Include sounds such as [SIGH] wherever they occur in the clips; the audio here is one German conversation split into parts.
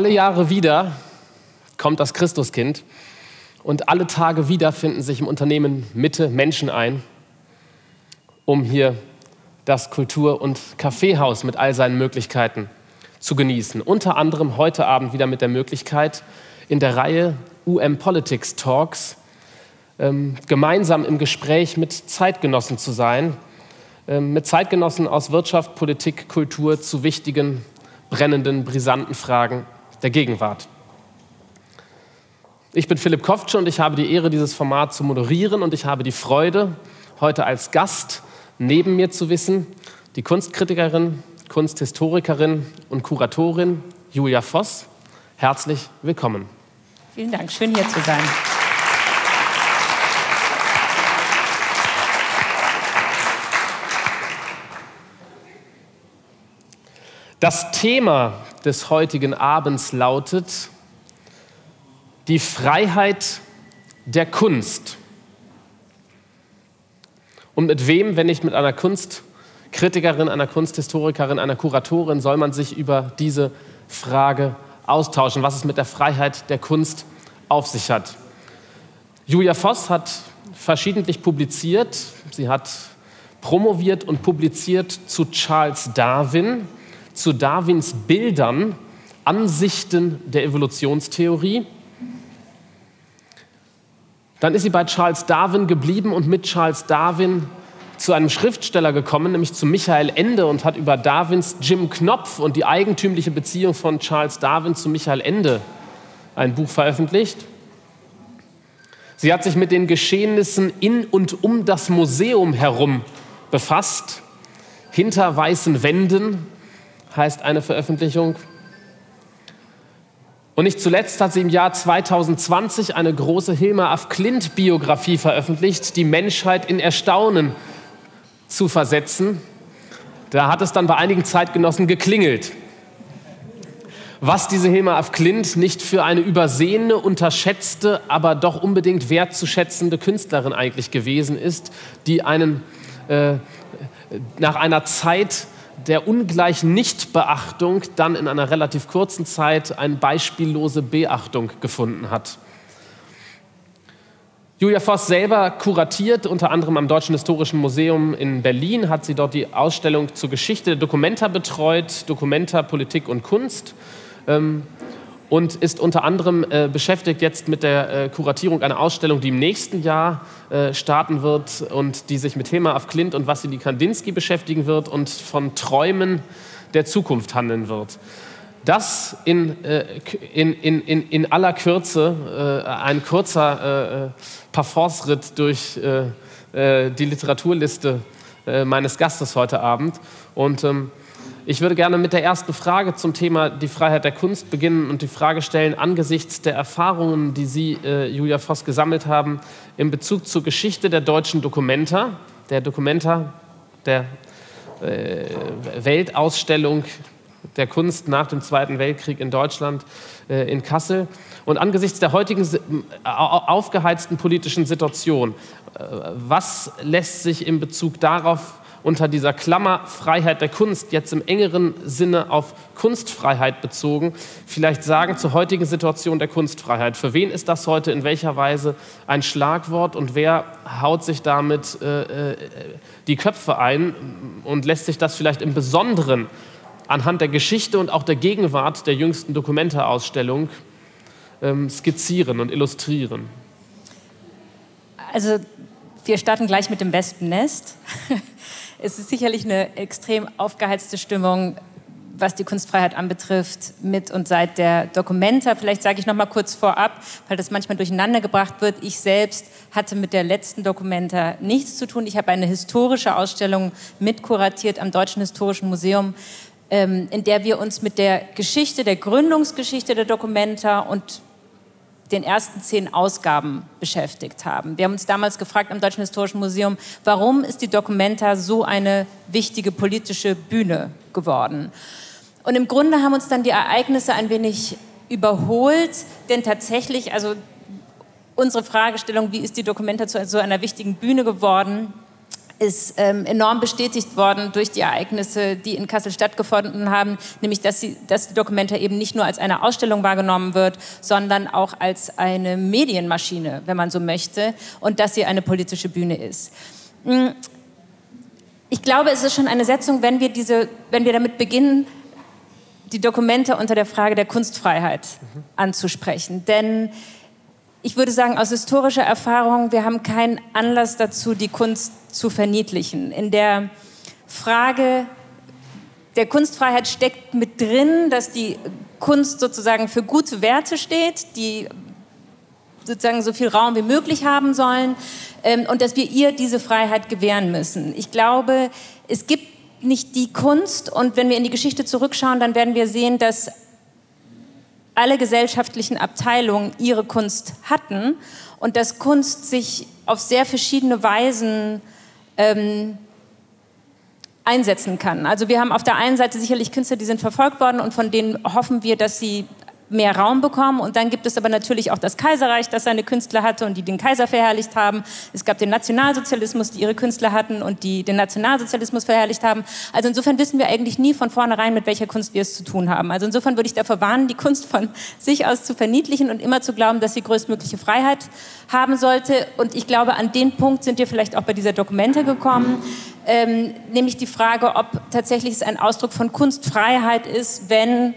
Alle Jahre wieder kommt das Christuskind und alle Tage wieder finden sich im Unternehmen Mitte Menschen ein, um hier das Kultur- und Kaffeehaus mit all seinen Möglichkeiten zu genießen. Unter anderem heute Abend wieder mit der Möglichkeit, in der Reihe UM Politics Talks ähm, gemeinsam im Gespräch mit Zeitgenossen zu sein, ähm, mit Zeitgenossen aus Wirtschaft, Politik, Kultur zu wichtigen, brennenden, brisanten Fragen der Gegenwart. Ich bin Philipp Koftsche und ich habe die Ehre, dieses Format zu moderieren und ich habe die Freude, heute als Gast neben mir zu wissen, die Kunstkritikerin, Kunsthistorikerin und Kuratorin Julia Voss. Herzlich willkommen. Vielen Dank, schön hier zu sein. Das Thema des heutigen Abends lautet die Freiheit der Kunst. Und mit wem, wenn nicht mit einer Kunstkritikerin, einer Kunsthistorikerin, einer Kuratorin, soll man sich über diese Frage austauschen, was es mit der Freiheit der Kunst auf sich hat. Julia Voss hat verschiedentlich publiziert. Sie hat promoviert und publiziert zu Charles Darwin zu Darwins Bildern, Ansichten der Evolutionstheorie. Dann ist sie bei Charles Darwin geblieben und mit Charles Darwin zu einem Schriftsteller gekommen, nämlich zu Michael Ende und hat über Darwins Jim Knopf und die eigentümliche Beziehung von Charles Darwin zu Michael Ende ein Buch veröffentlicht. Sie hat sich mit den Geschehnissen in und um das Museum herum befasst, hinter weißen Wänden, heißt eine Veröffentlichung. Und nicht zuletzt hat sie im Jahr 2020 eine große Hilma af Klint Biografie veröffentlicht, die Menschheit in Erstaunen zu versetzen. Da hat es dann bei einigen Zeitgenossen geklingelt. Was diese Hilma af Klint nicht für eine übersehene, unterschätzte, aber doch unbedingt wertzuschätzende Künstlerin eigentlich gewesen ist, die einen äh, nach einer Zeit der ungleichen Nichtbeachtung dann in einer relativ kurzen Zeit eine beispiellose Beachtung gefunden hat. Julia Voss selber kuratiert, unter anderem am Deutschen Historischen Museum in Berlin, hat sie dort die Ausstellung zur Geschichte der Dokumenta betreut, Dokumenta, Politik und Kunst. Ähm, und ist unter anderem äh, beschäftigt jetzt mit der äh, Kuratierung einer Ausstellung, die im nächsten Jahr äh, starten wird und die sich mit Thema auf Klint und Wassily Kandinsky beschäftigen wird und von Träumen der Zukunft handeln wird. Das in, äh, in, in, in, aller Kürze, äh, ein kurzer äh, Parforce-Ritt durch die Literaturliste meines Gastes heute Abend. Und ähm, ich würde gerne mit der ersten Frage zum Thema die Freiheit der Kunst beginnen und die Frage stellen, angesichts der Erfahrungen, die Sie, äh, Julia Voss, gesammelt haben, in Bezug zur Geschichte der deutschen Dokumenta, der Dokumenta, der äh, Weltausstellung der Kunst nach dem Zweiten Weltkrieg in Deutschland, äh, in Kassel. Und angesichts der heutigen aufgeheizten politischen Situation, äh, was lässt sich in Bezug darauf unter dieser Klammer Freiheit der Kunst jetzt im engeren Sinne auf Kunstfreiheit bezogen, vielleicht sagen zur heutigen Situation der Kunstfreiheit. Für wen ist das heute in welcher Weise ein Schlagwort und wer haut sich damit äh, äh die Köpfe ein und lässt sich das vielleicht im Besonderen anhand der Geschichte und auch der Gegenwart der jüngsten Dokumente-Ausstellung ähm, skizzieren und illustrieren? Also wir starten gleich mit dem Wespennest. Es ist sicherlich eine extrem aufgeheizte Stimmung, was die Kunstfreiheit anbetrifft, mit und seit der Documenta. Vielleicht sage ich noch mal kurz vorab, weil das manchmal durcheinander gebracht wird. Ich selbst hatte mit der letzten Documenta nichts zu tun. Ich habe eine historische Ausstellung mitkuratiert am Deutschen Historischen Museum, ähm, in der wir uns mit der Geschichte, der Gründungsgeschichte der Documenta und den ersten zehn Ausgaben beschäftigt haben. Wir haben uns damals gefragt am Deutschen Historischen Museum, warum ist die Documenta so eine wichtige politische Bühne geworden? Und im Grunde haben uns dann die Ereignisse ein wenig überholt, denn tatsächlich, also unsere Fragestellung, wie ist die Documenta zu so einer wichtigen Bühne geworden, ist ähm, enorm bestätigt worden durch die Ereignisse, die in Kassel stattgefunden haben, nämlich dass, sie, dass die Documenta eben nicht nur als eine Ausstellung wahrgenommen wird, sondern auch als eine Medienmaschine, wenn man so möchte, und dass sie eine politische Bühne ist. Hm, ich glaube, es ist schon eine Setzung, wenn wir, diese, wenn wir damit beginnen, die Dokumente unter der Frage der Kunstfreiheit mhm. anzusprechen. Denn ich würde sagen, aus historischer Erfahrung, wir haben keinen Anlass dazu, die Kunst zu verniedlichen. In der Frage der Kunstfreiheit steckt mit drin, dass die Kunst sozusagen für gute Werte steht, die sozusagen so viel Raum wie möglich haben sollen ähm, und dass wir ihr diese Freiheit gewähren müssen. Ich glaube, es gibt nicht die Kunst und wenn wir in die Geschichte zurückschauen, dann werden wir sehen, dass alle gesellschaftlichen Abteilungen ihre Kunst hatten und dass Kunst sich auf sehr verschiedene Weisen ähm, einsetzen kann. Also wir haben auf der einen Seite sicherlich Künstler, die sind verfolgt worden und von denen hoffen wir, dass sie mehr Raum bekommen. Und dann gibt es aber natürlich auch das Kaiserreich, das seine Künstler hatte und die den Kaiser verherrlicht haben. Es gab den Nationalsozialismus, die ihre Künstler hatten und die den Nationalsozialismus verherrlicht haben. Also insofern wissen wir eigentlich nie von vornherein, mit welcher Kunst wir es zu tun haben. Also insofern würde ich davor warnen, die Kunst von [LAUGHS] sich aus zu verniedlichen und immer zu glauben, dass sie größtmögliche Freiheit haben sollte. Und ich glaube, an den Punkt sind wir vielleicht auch bei dieser Dokumente gekommen. Ähm, nämlich die Frage, ob tatsächlich es ein Ausdruck von Kunstfreiheit ist, wenn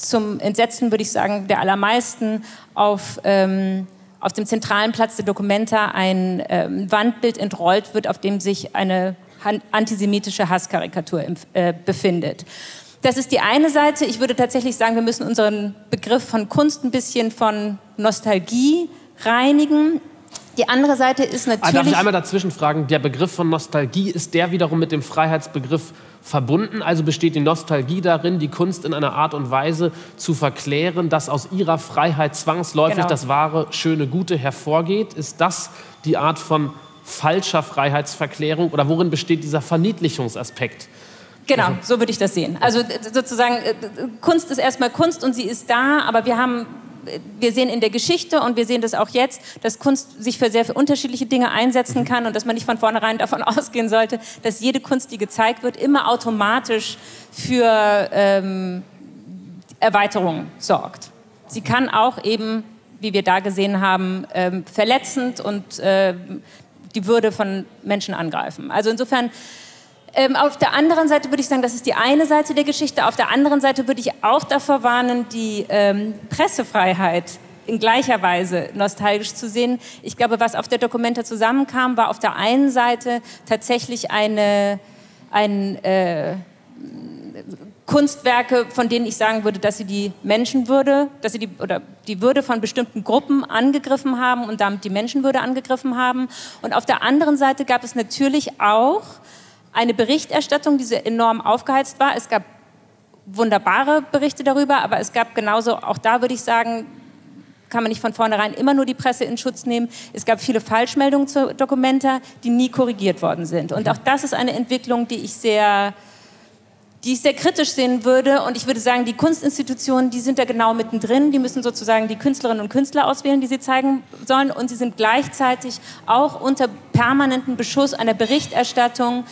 zum Entsetzen, würde ich sagen, der allermeisten auf, ähm, auf dem zentralen Platz der Dokumenta ein ähm, Wandbild entrollt wird, auf dem sich eine antisemitische Hasskarikatur äh, befindet. Das ist die eine Seite. Ich würde tatsächlich sagen, wir müssen unseren Begriff von Kunst ein bisschen von Nostalgie reinigen. Die andere Seite ist natürlich. Ah, darf ich einmal dazwischen fragen? Der Begriff von Nostalgie ist der wiederum mit dem Freiheitsbegriff verbunden. Also besteht die Nostalgie darin, die Kunst in einer Art und Weise zu verklären, dass aus ihrer Freiheit zwangsläufig genau. das wahre, schöne, gute hervorgeht. Ist das die Art von falscher Freiheitsverklärung oder worin besteht dieser Verniedlichungsaspekt? Genau, so würde ich das sehen. Also sozusagen, äh, Kunst ist erstmal Kunst und sie ist da, aber wir haben wir sehen in der Geschichte und wir sehen das auch jetzt, dass Kunst sich für sehr unterschiedliche Dinge einsetzen kann und dass man nicht von vornherein davon [LAUGHS] ausgehen sollte, dass jede Kunst, die gezeigt wird, immer automatisch für ähm, Erweiterung sorgt. Sie kann auch eben, wie wir da gesehen haben, ähm, verletzend und äh, die Würde von Menschen angreifen. Also insofern ähm, auf der anderen Seite würde ich sagen, das ist die eine Seite der Geschichte. Auf der anderen Seite würde ich auch davor warnen, die ähm, Pressefreiheit in gleicher Weise nostalgisch zu sehen. Ich glaube, was auf der Dokumenta zusammenkam, war auf der einen Seite tatsächlich eine, ein, äh, Kunstwerke, von denen ich sagen würde, dass sie die Menschenwürde, dass sie die, oder die Würde von bestimmten Gruppen angegriffen haben und damit die Menschenwürde angegriffen haben. Und auf der anderen Seite gab es natürlich auch eine Berichterstattung, die sehr enorm aufgeheizt war. Es gab wunderbare Berichte darüber, aber es gab genauso, auch da würde ich sagen, kann man nicht von vornherein immer nur die Presse in Schutz nehmen. Es gab viele Falschmeldungen zu Dokumenta, die nie korrigiert worden sind. Und auch das ist eine Entwicklung, die ich sehr, die ich sehr kritisch sehen würde. Und ich würde sagen, die Kunstinstitutionen, die sind da genau mittendrin. Die müssen sozusagen die Künstlerinnen und Künstler auswählen, die sie zeigen sollen. Und sie sind gleichzeitig auch unter permanentem Beschuss einer Berichterstattung,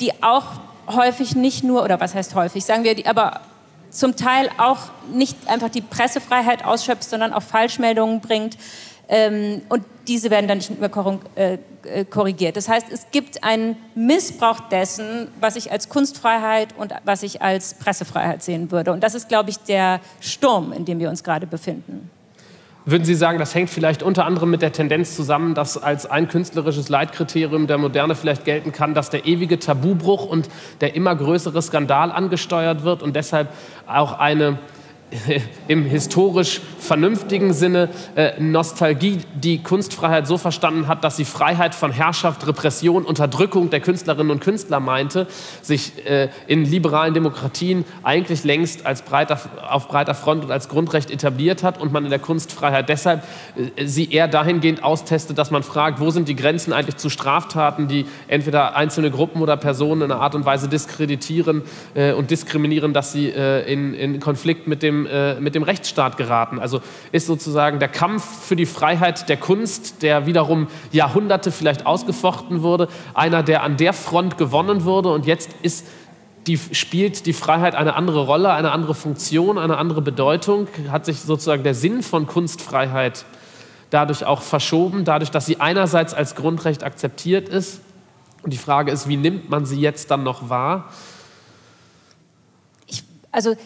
die auch häufig nicht nur, oder was heißt häufig, sagen wir, die, aber zum Teil auch nicht einfach die Pressefreiheit ausschöpft, sondern auch Falschmeldungen bringt. Ähm, und diese werden dann nicht mehr äh, äh, korrigiert. Das heißt, es gibt einen Missbrauch dessen, was ich als Kunstfreiheit und was ich als Pressefreiheit sehen würde. Und das ist, glaube ich, der Sturm, in dem wir uns gerade befinden. Würden Sie sagen, das hängt vielleicht unter anderem mit der Tendenz zusammen, dass als ein künstlerisches Leitkriterium der Moderne vielleicht gelten kann, dass der ewige Tabubruch und der immer größere Skandal angesteuert wird und deshalb auch eine [LAUGHS] im historisch vernünftigen Sinne äh, Nostalgie die Kunstfreiheit so verstanden hat, dass sie Freiheit von Herrschaft, Repression, Unterdrückung der Künstlerinnen und Künstler meinte, sich äh, in liberalen Demokratien eigentlich längst als breiter, auf breiter Front und als Grundrecht etabliert hat und man in der Kunstfreiheit deshalb äh, sie eher dahingehend austestet, dass man fragt, wo sind die Grenzen eigentlich zu Straftaten, die entweder einzelne Gruppen oder Personen in einer Art und Weise diskreditieren äh, und diskriminieren, dass sie äh, in, in Konflikt mit dem dem, äh, mit dem Rechtsstaat geraten. Also ist sozusagen der Kampf für die Freiheit der Kunst, der wiederum Jahrhunderte vielleicht ausgefochten wurde, einer, der an der Front gewonnen wurde und jetzt ist die, spielt die Freiheit eine andere Rolle, eine andere Funktion, eine andere Bedeutung, hat sich sozusagen der Sinn von Kunstfreiheit dadurch auch verschoben, dadurch, dass sie einerseits als Grundrecht akzeptiert ist. Und die Frage ist, wie nimmt man sie jetzt dann noch wahr? Ich, also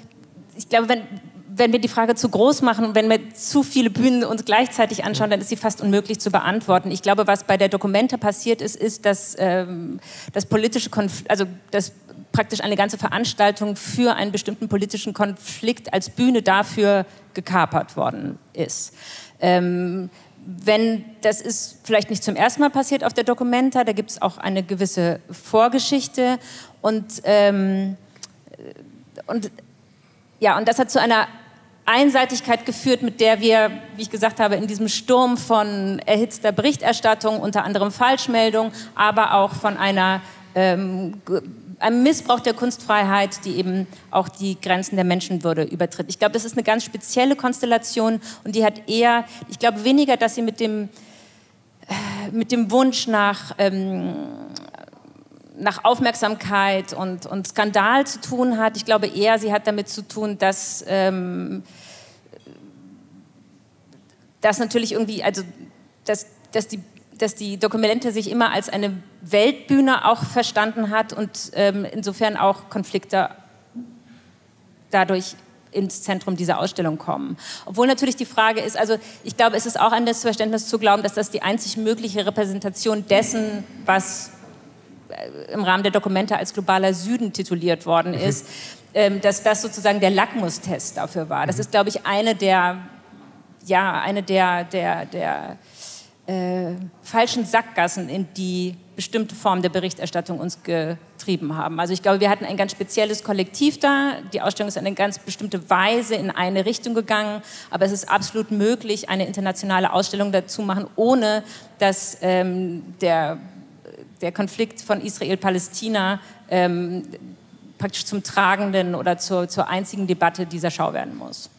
ich glaube, wenn, wenn wir die Frage zu groß machen und wenn wir zu viele Bühnen uns gleichzeitig anschauen, dann ist sie fast unmöglich zu beantworten. Ich glaube, was bei der Dokumente passiert ist, ist, dass ähm, das politische Konf also das praktisch eine ganze Veranstaltung für einen bestimmten politischen Konflikt als Bühne dafür gekapert worden ist. Ähm, wenn das ist vielleicht nicht zum ersten Mal passiert auf der Documenta, da gibt es auch eine gewisse Vorgeschichte und, ähm, und ja, und das hat zu einer Einseitigkeit geführt, mit der wir, wie ich gesagt habe, in diesem Sturm von erhitzter Berichterstattung, unter anderem Falschmeldung, aber auch von einer ähm, einem Missbrauch der Kunstfreiheit, die eben auch die Grenzen der Menschenwürde übertritt. Ich glaube, das ist eine ganz spezielle Konstellation und die hat eher, ich glaube weniger, dass sie mit dem, äh, mit dem Wunsch nach, ähm, nach Aufmerksamkeit und, und Skandal zu tun hat. Ich glaube eher, sie hat damit zu tun, dass, ähm, dass natürlich irgendwie, also dass, dass die dass die Dokumente sich immer als eine Weltbühne auch verstanden hat und ähm, insofern auch Konflikte dadurch ins Zentrum dieser Ausstellung kommen. Obwohl natürlich die Frage ist, also ich glaube, es ist auch ein Missverständnis zu glauben, dass das die einzig mögliche Repräsentation dessen, was im Rahmen der Dokumente als globaler Süden tituliert worden mhm. ist, mhm. dass das sozusagen der Lackmustest dafür war. Das mhm. ist, glaube ich, eine der, ja, eine der, der, der äh, falschen Sackgassen, in die bestimmte Formen der Berichterstattung uns getrieben haben. Also ich glaube, wir hatten ein ganz spezielles Kollektiv da. Die Ausstellung ist in eine ganz bestimmte Weise in eine Richtung gegangen. Aber es ist absolut möglich, eine internationale Ausstellung dazu machen, ohne dass ähm, der, der Konflikt von Israel-Palästina ähm, praktisch zum tragenden oder zur, zur einzigen Debatte dieser Schau werden muss.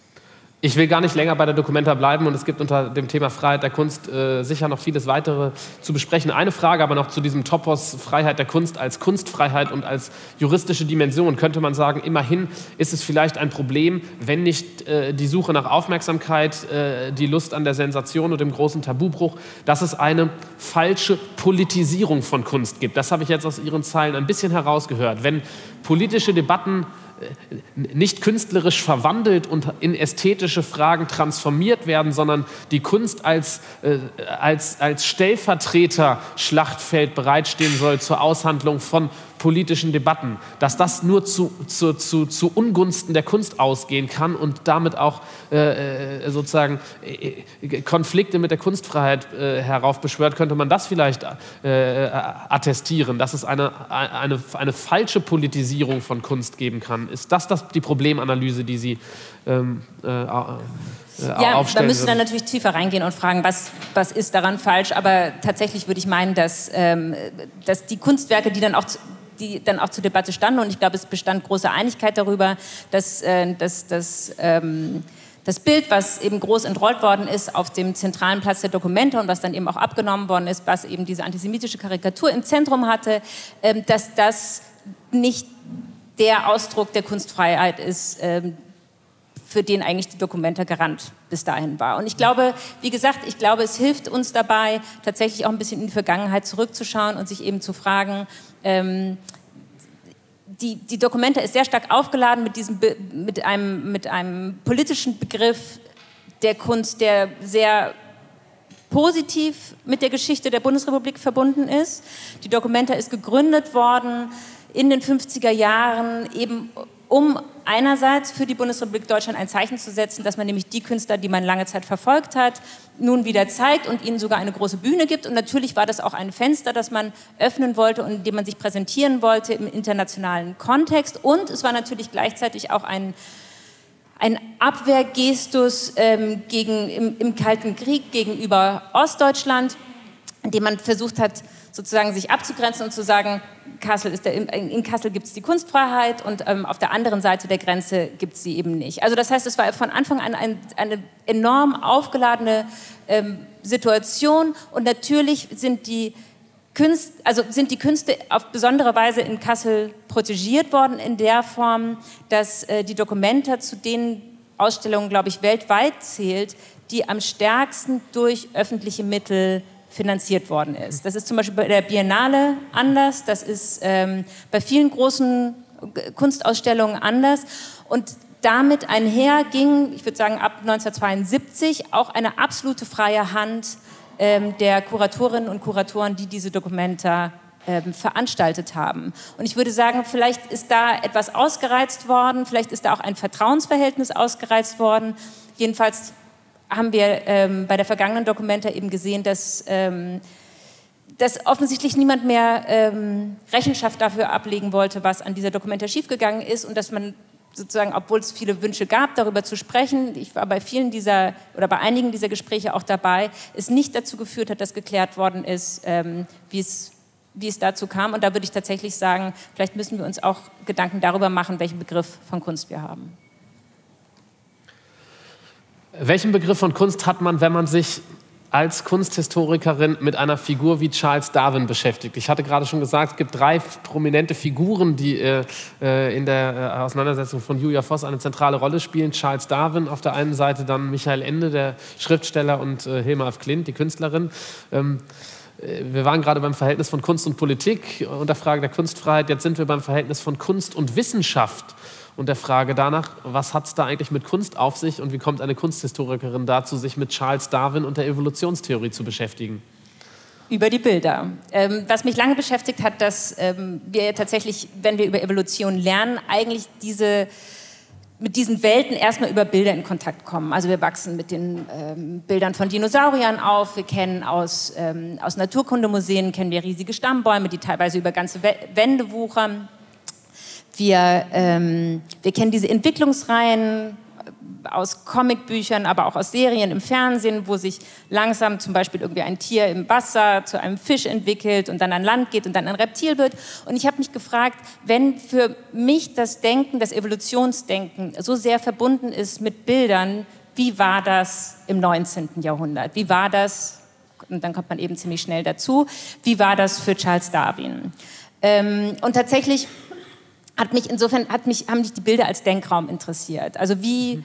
Ich will gar nicht länger bei der Dokumenta bleiben und es gibt unter dem Thema Freiheit der Kunst äh, sicher noch vieles weitere zu besprechen. Eine Frage aber noch zu diesem Topos Freiheit der Kunst als Kunstfreiheit und als juristische Dimension. Könnte man sagen, immerhin ist es vielleicht ein Problem, wenn nicht äh, die Suche nach Aufmerksamkeit, äh, die Lust an der Sensation und dem großen Tabubruch, dass es eine falsche Politisierung von Kunst gibt. Das habe ich jetzt aus Ihren Zeilen ein bisschen herausgehört. Wenn politische Debatten nicht künstlerisch verwandelt und in ästhetische Fragen transformiert werden, sondern die Kunst als, äh, als, als Stellvertreter Schlachtfeld bereitstehen soll zur Aushandlung von politischen Debatten, dass das nur zu, zu, zu, zu Ungunsten der Kunst ausgehen kann und damit auch äh, äh sozusagen äh, Konflikte mit der Kunstfreiheit äh, heraufbeschwört, könnte man das vielleicht äh, attestieren, dass es eine, eine, eine falsche Politisierung von Kunst geben kann. Ist das, das die Problemanalyse, die Sie ähm, äh, ja, da müssen dann natürlich tiefer reingehen und fragen, was, was ist daran falsch. Aber tatsächlich würde ich meinen, dass, ähm, dass die Kunstwerke, die dann auch die dann auch zur Debatte standen. Und ich glaube, es bestand große Einigkeit darüber, dass, äh, dass, dass ähm, das Bild, was eben groß entrollt worden ist auf dem zentralen Platz der Dokumente und was dann eben auch abgenommen worden ist, was eben diese antisemitische Karikatur im Zentrum hatte, ähm, dass das nicht der Ausdruck der Kunstfreiheit ist, ähm, für den eigentlich die Dokumente Garant bis dahin war. Und ich glaube, wie gesagt, ich glaube, es hilft uns dabei, tatsächlich auch ein bisschen in die Vergangenheit zurückzuschauen und sich eben zu fragen, ähm, die, die Dokumente ist sehr stark aufgeladen mit, diesem, mit, einem, mit einem politischen Begriff der Kunst, der sehr positiv mit der Geschichte der Bundesrepublik verbunden ist. Die Documenta ist gegründet worden in den 50er Jahren eben um einerseits für die Bundesrepublik Deutschland ein Zeichen zu setzen, dass man nämlich die Künstler, die man lange Zeit verfolgt hat, nun wieder zeigt und ihnen sogar eine große Bühne gibt. Und natürlich war das auch ein Fenster, das man öffnen wollte und in dem man sich präsentieren wollte im internationalen Kontext. Und es war natürlich gleichzeitig auch ein, ein Abwehrgestus ähm, gegen, im, im Kalten Krieg gegenüber Ostdeutschland, in dem man versucht hat, sozusagen sich abzugrenzen und zu sagen, Kassel ist der, in Kassel gibt es die Kunstfreiheit und ähm, auf der anderen Seite der Grenze gibt es sie eben nicht. Also das heißt, es war von Anfang an ein, eine enorm aufgeladene ähm, Situation und natürlich sind die Künst, also sind die Künste auf besondere Weise in Kassel protegiert worden in der Form, dass äh, die Dokumenta zu den Ausstellungen, glaube ich, weltweit zählt, die am stärksten durch öffentliche Mittel finanziert worden ist. Das ist zum Beispiel bei der Biennale anders, das ist ähm, bei vielen großen Kunstausstellungen anders. Und damit einher ging, ich würde sagen ab 1972, auch eine absolute freie Hand ähm, der Kuratorinnen und Kuratoren, die diese Dokumenta ähm, veranstaltet haben. Und ich würde sagen, vielleicht ist da etwas ausgereizt worden, vielleicht ist da auch ein Vertrauensverhältnis ausgereizt worden. Jedenfalls haben wir ähm, bei der vergangenen Dokumenta eben gesehen, dass, ähm, dass offensichtlich niemand mehr ähm, Rechenschaft dafür ablegen wollte, was an dieser Dokumenta schiefgegangen ist und dass man sozusagen, obwohl es viele Wünsche gab, darüber zu sprechen, ich war bei vielen dieser oder bei einigen dieser Gespräche auch dabei, es nicht dazu geführt hat, dass geklärt worden ist, ähm, wie es wie es dazu kam. Und da würde ich tatsächlich sagen, vielleicht müssen wir uns auch Gedanken darüber machen, welchen Begriff von Kunst wir haben. Welchen Begriff von Kunst hat man, wenn man sich als Kunsthistorikerin mit einer Figur wie Charles Darwin beschäftigt. Ich hatte gerade schon gesagt, es gibt drei prominente Figuren, die äh, äh in der äh, Auseinandersetzung von Julia Voss eine zentrale Rolle spielen. Charles Darwin auf der einen Seite, dann Michael Ende, der Schriftsteller, und äh, Hilma af Klint, die Künstlerin. Ähm, äh, wir waren gerade beim Verhältnis von Kunst und Politik und der Frage der Kunstfreiheit. Jetzt sind wir beim Verhältnis von Kunst und Wissenschaft und der Frage danach, was hat es da eigentlich mit Kunst auf sich und wie kommt eine Kunsthistorikerin dazu, sich mit Charles Darwin und der Evolutionstheorie zu beschäftigen? Über die Bilder. Ähm, was mich lange beschäftigt hat, dass ähm, wir tatsächlich, wenn wir über Evolution lernen, eigentlich diese mit diesen Welten erstmal über Bilder in Kontakt kommen. Also wir wachsen mit den ähm, Bildern von Dinosauriern auf. Wir kennen aus, ähm, aus Naturkundemuseen kennen wir riesige Stammbäume, die teilweise über ganze Wände wuchern. Wir, ähm, wir kennen diese Entwicklungsreihen aus Comicbüchern, aber auch aus Serien im Fernsehen, wo sich langsam zum Beispiel irgendwie ein Tier im Wasser zu einem Fisch entwickelt und dann an Land geht und dann ein Reptil wird. Und ich habe mich gefragt, wenn für mich das Denken, das Evolutionsdenken so sehr verbunden ist mit Bildern, wie war das im 19. Jahrhundert? Wie war das, und dann kommt man eben ziemlich schnell dazu, wie war das für Charles Darwin? Ähm, und tatsächlich hat mich insofern hat mich, haben mich die Bilder als Denkraum interessiert. Also wie,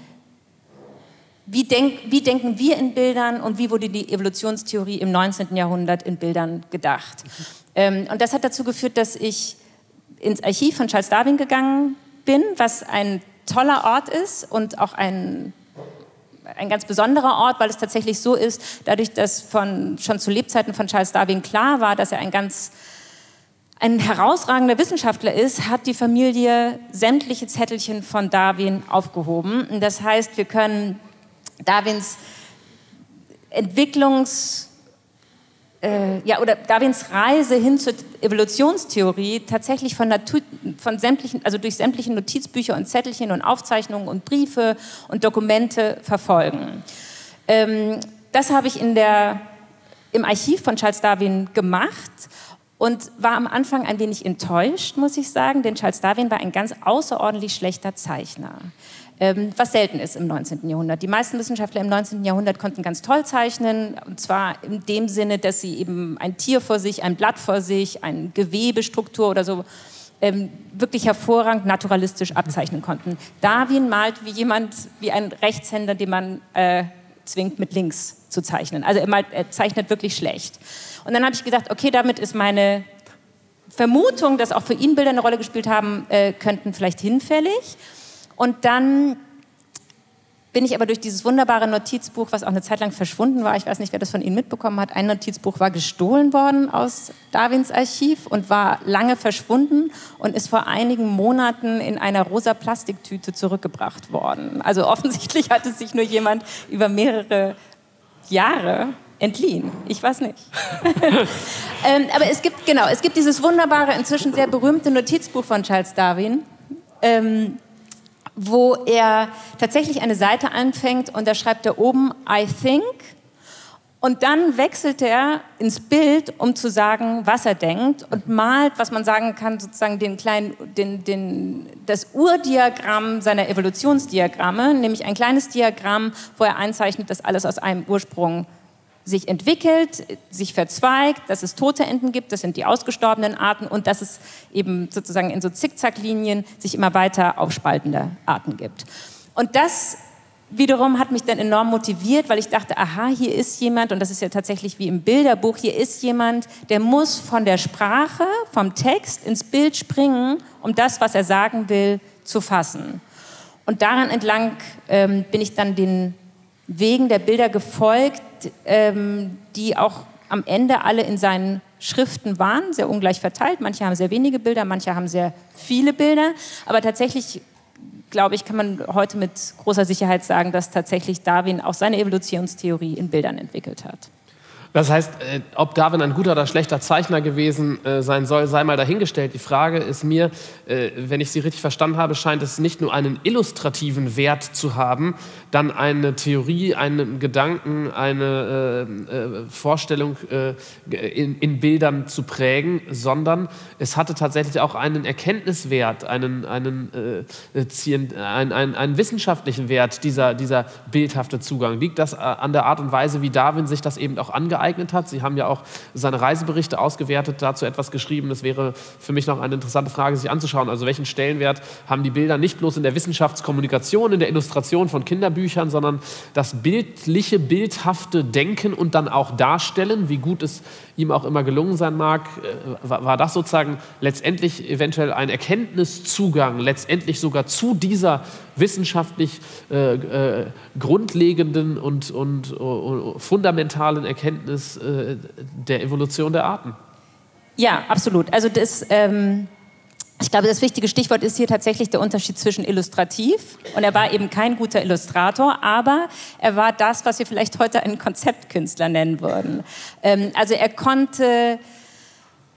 wie, denk, wie denken wir in Bildern und wie wurde die Evolutionstheorie im 19. Jahrhundert in Bildern gedacht? Ähm, und das hat dazu geführt, dass ich ins Archiv von Charles Darwin gegangen bin, was ein toller Ort ist und auch ein ein ganz besonderer Ort, weil es tatsächlich so ist, dadurch, dass von, schon zu Lebzeiten von Charles Darwin klar war, dass er ein ganz ein herausragender Wissenschaftler ist, hat die Familie sämtliche Zettelchen von Darwin aufgehoben. Das heißt, wir können Darwins Entwicklungs äh, ja, oder Darwins Reise hin zur Evolutionstheorie tatsächlich von, Natur, von sämtlichen, also durch sämtliche Notizbücher und Zettelchen und Aufzeichnungen und Briefe und Dokumente verfolgen. Ähm, das habe ich in der, im Archiv von Charles Darwin gemacht und war am Anfang ein wenig enttäuscht, muss ich sagen, denn Charles Darwin war ein ganz außerordentlich schlechter Zeichner. Ähm, was selten ist im 19. Jahrhundert. Die meisten Wissenschaftler im 19. Jahrhundert konnten ganz toll zeichnen, und zwar in dem Sinne, dass sie eben ein Tier vor sich, ein Blatt vor sich, eine Gewebestruktur oder so ähm, wirklich hervorragend naturalistisch abzeichnen konnten. Darwin malt wie jemand, wie ein Rechtshänder, den man äh, zwingt, mit links zu zeichnen. Also er, malt, er zeichnet wirklich schlecht. Und dann habe ich gesagt, okay, damit ist meine Vermutung, dass auch für ihn Bilder eine Rolle gespielt haben äh, könnten, vielleicht hinfällig. Und dann bin ich aber durch dieses wunderbare Notizbuch, was auch eine Zeit lang verschwunden war, ich weiß nicht, wer das von Ihnen mitbekommen hat, ein Notizbuch war gestohlen worden aus Darwins Archiv und war lange verschwunden und ist vor einigen Monaten in einer rosa Plastiktüte zurückgebracht worden. Also offensichtlich hat es sich nur jemand über mehrere Jahre entliehen. Ich weiß nicht. [LAUGHS] ähm, aber es gibt, genau, es gibt dieses wunderbare, inzwischen sehr berühmte Notizbuch von Charles Darwin, ähm, wo er tatsächlich eine Seite anfängt und da schreibt er oben I think. Und dann wechselt er ins Bild, um zu sagen, was er denkt und malt, was man sagen kann, sozusagen den kleinen, den, den, das Urdiagramm seiner Evolutionsdiagramme, nämlich ein kleines Diagramm, wo er einzeichnet, dass alles aus einem Ursprung sich entwickelt, sich verzweigt, dass es tote Enten gibt, das sind die ausgestorbenen Arten und dass es eben sozusagen in so Zickzacklinien sich immer weiter aufspaltende Arten gibt. Und das wiederum hat mich dann enorm motiviert, weil ich dachte, aha, hier ist jemand, und das ist ja tatsächlich wie im Bilderbuch, hier ist jemand, der muss von der Sprache, vom Text ins Bild springen, um das, was er sagen will, zu fassen. Und daran entlang ähm, bin ich dann den Wegen der Bilder gefolgt, ähm, die auch am Ende alle in seinen Schriften waren, sehr ungleich verteilt. Manche haben sehr wenige Bilder, manche haben sehr viele Bilder. Aber tatsächlich, glaube ich, kann man heute mit großer Sicherheit sagen, dass tatsächlich Darwin auch seine Evolutionstheorie in Bildern entwickelt hat. Das heißt, äh, ob Darwin ein guter oder schlechter Zeichner gewesen äh, sein soll, sei mal dahingestellt. Die Frage ist mir, äh, wenn ich Sie richtig verstanden habe, scheint es nicht nur einen illustrativen Wert zu haben, dann eine Theorie, einen Gedanken, eine Vorstellung in, Bildern zu prägen, sondern es hatte tatsächlich auch einen Erkenntniswert, einen, einen, einen, einen, wissenschaftlichen Wert, dieser, dieser bildhafte Zugang. Liegt das an der Art und Weise, wie Darwin sich das eben auch angeeignet angeeignet hat. Sie haben ja auch seine Reiseberichte ausgewertet, dazu etwas geschrieben. Das wäre für mich noch eine interessante Frage, sich anzuschauen. Also welchen Stellenwert haben die Bilder nicht bloß in der Wissenschaftskommunikation, in der Illustration von Kinderbüchern, sondern das bildliche, bildhafte Denken und dann auch Darstellen, wie gut es ihm auch immer gelungen sein mag, äh, war das sozusagen letztendlich eventuell ein Erkenntniszugang, letztendlich sogar zu dieser wissenschaftlich äh, äh, grundlegenden und, und uh, fundamentalen Erkenntnis äh, der Evolution der Arten. Ja, absolut. Also das, ähm, ich glaube, das wichtige Stichwort ist hier tatsächlich der Unterschied zwischen illustrativ und er war eben kein guter Illustrator, aber er war das, was wir vielleicht heute einen Konzeptkünstler nennen würden. Ähm, also er konnte,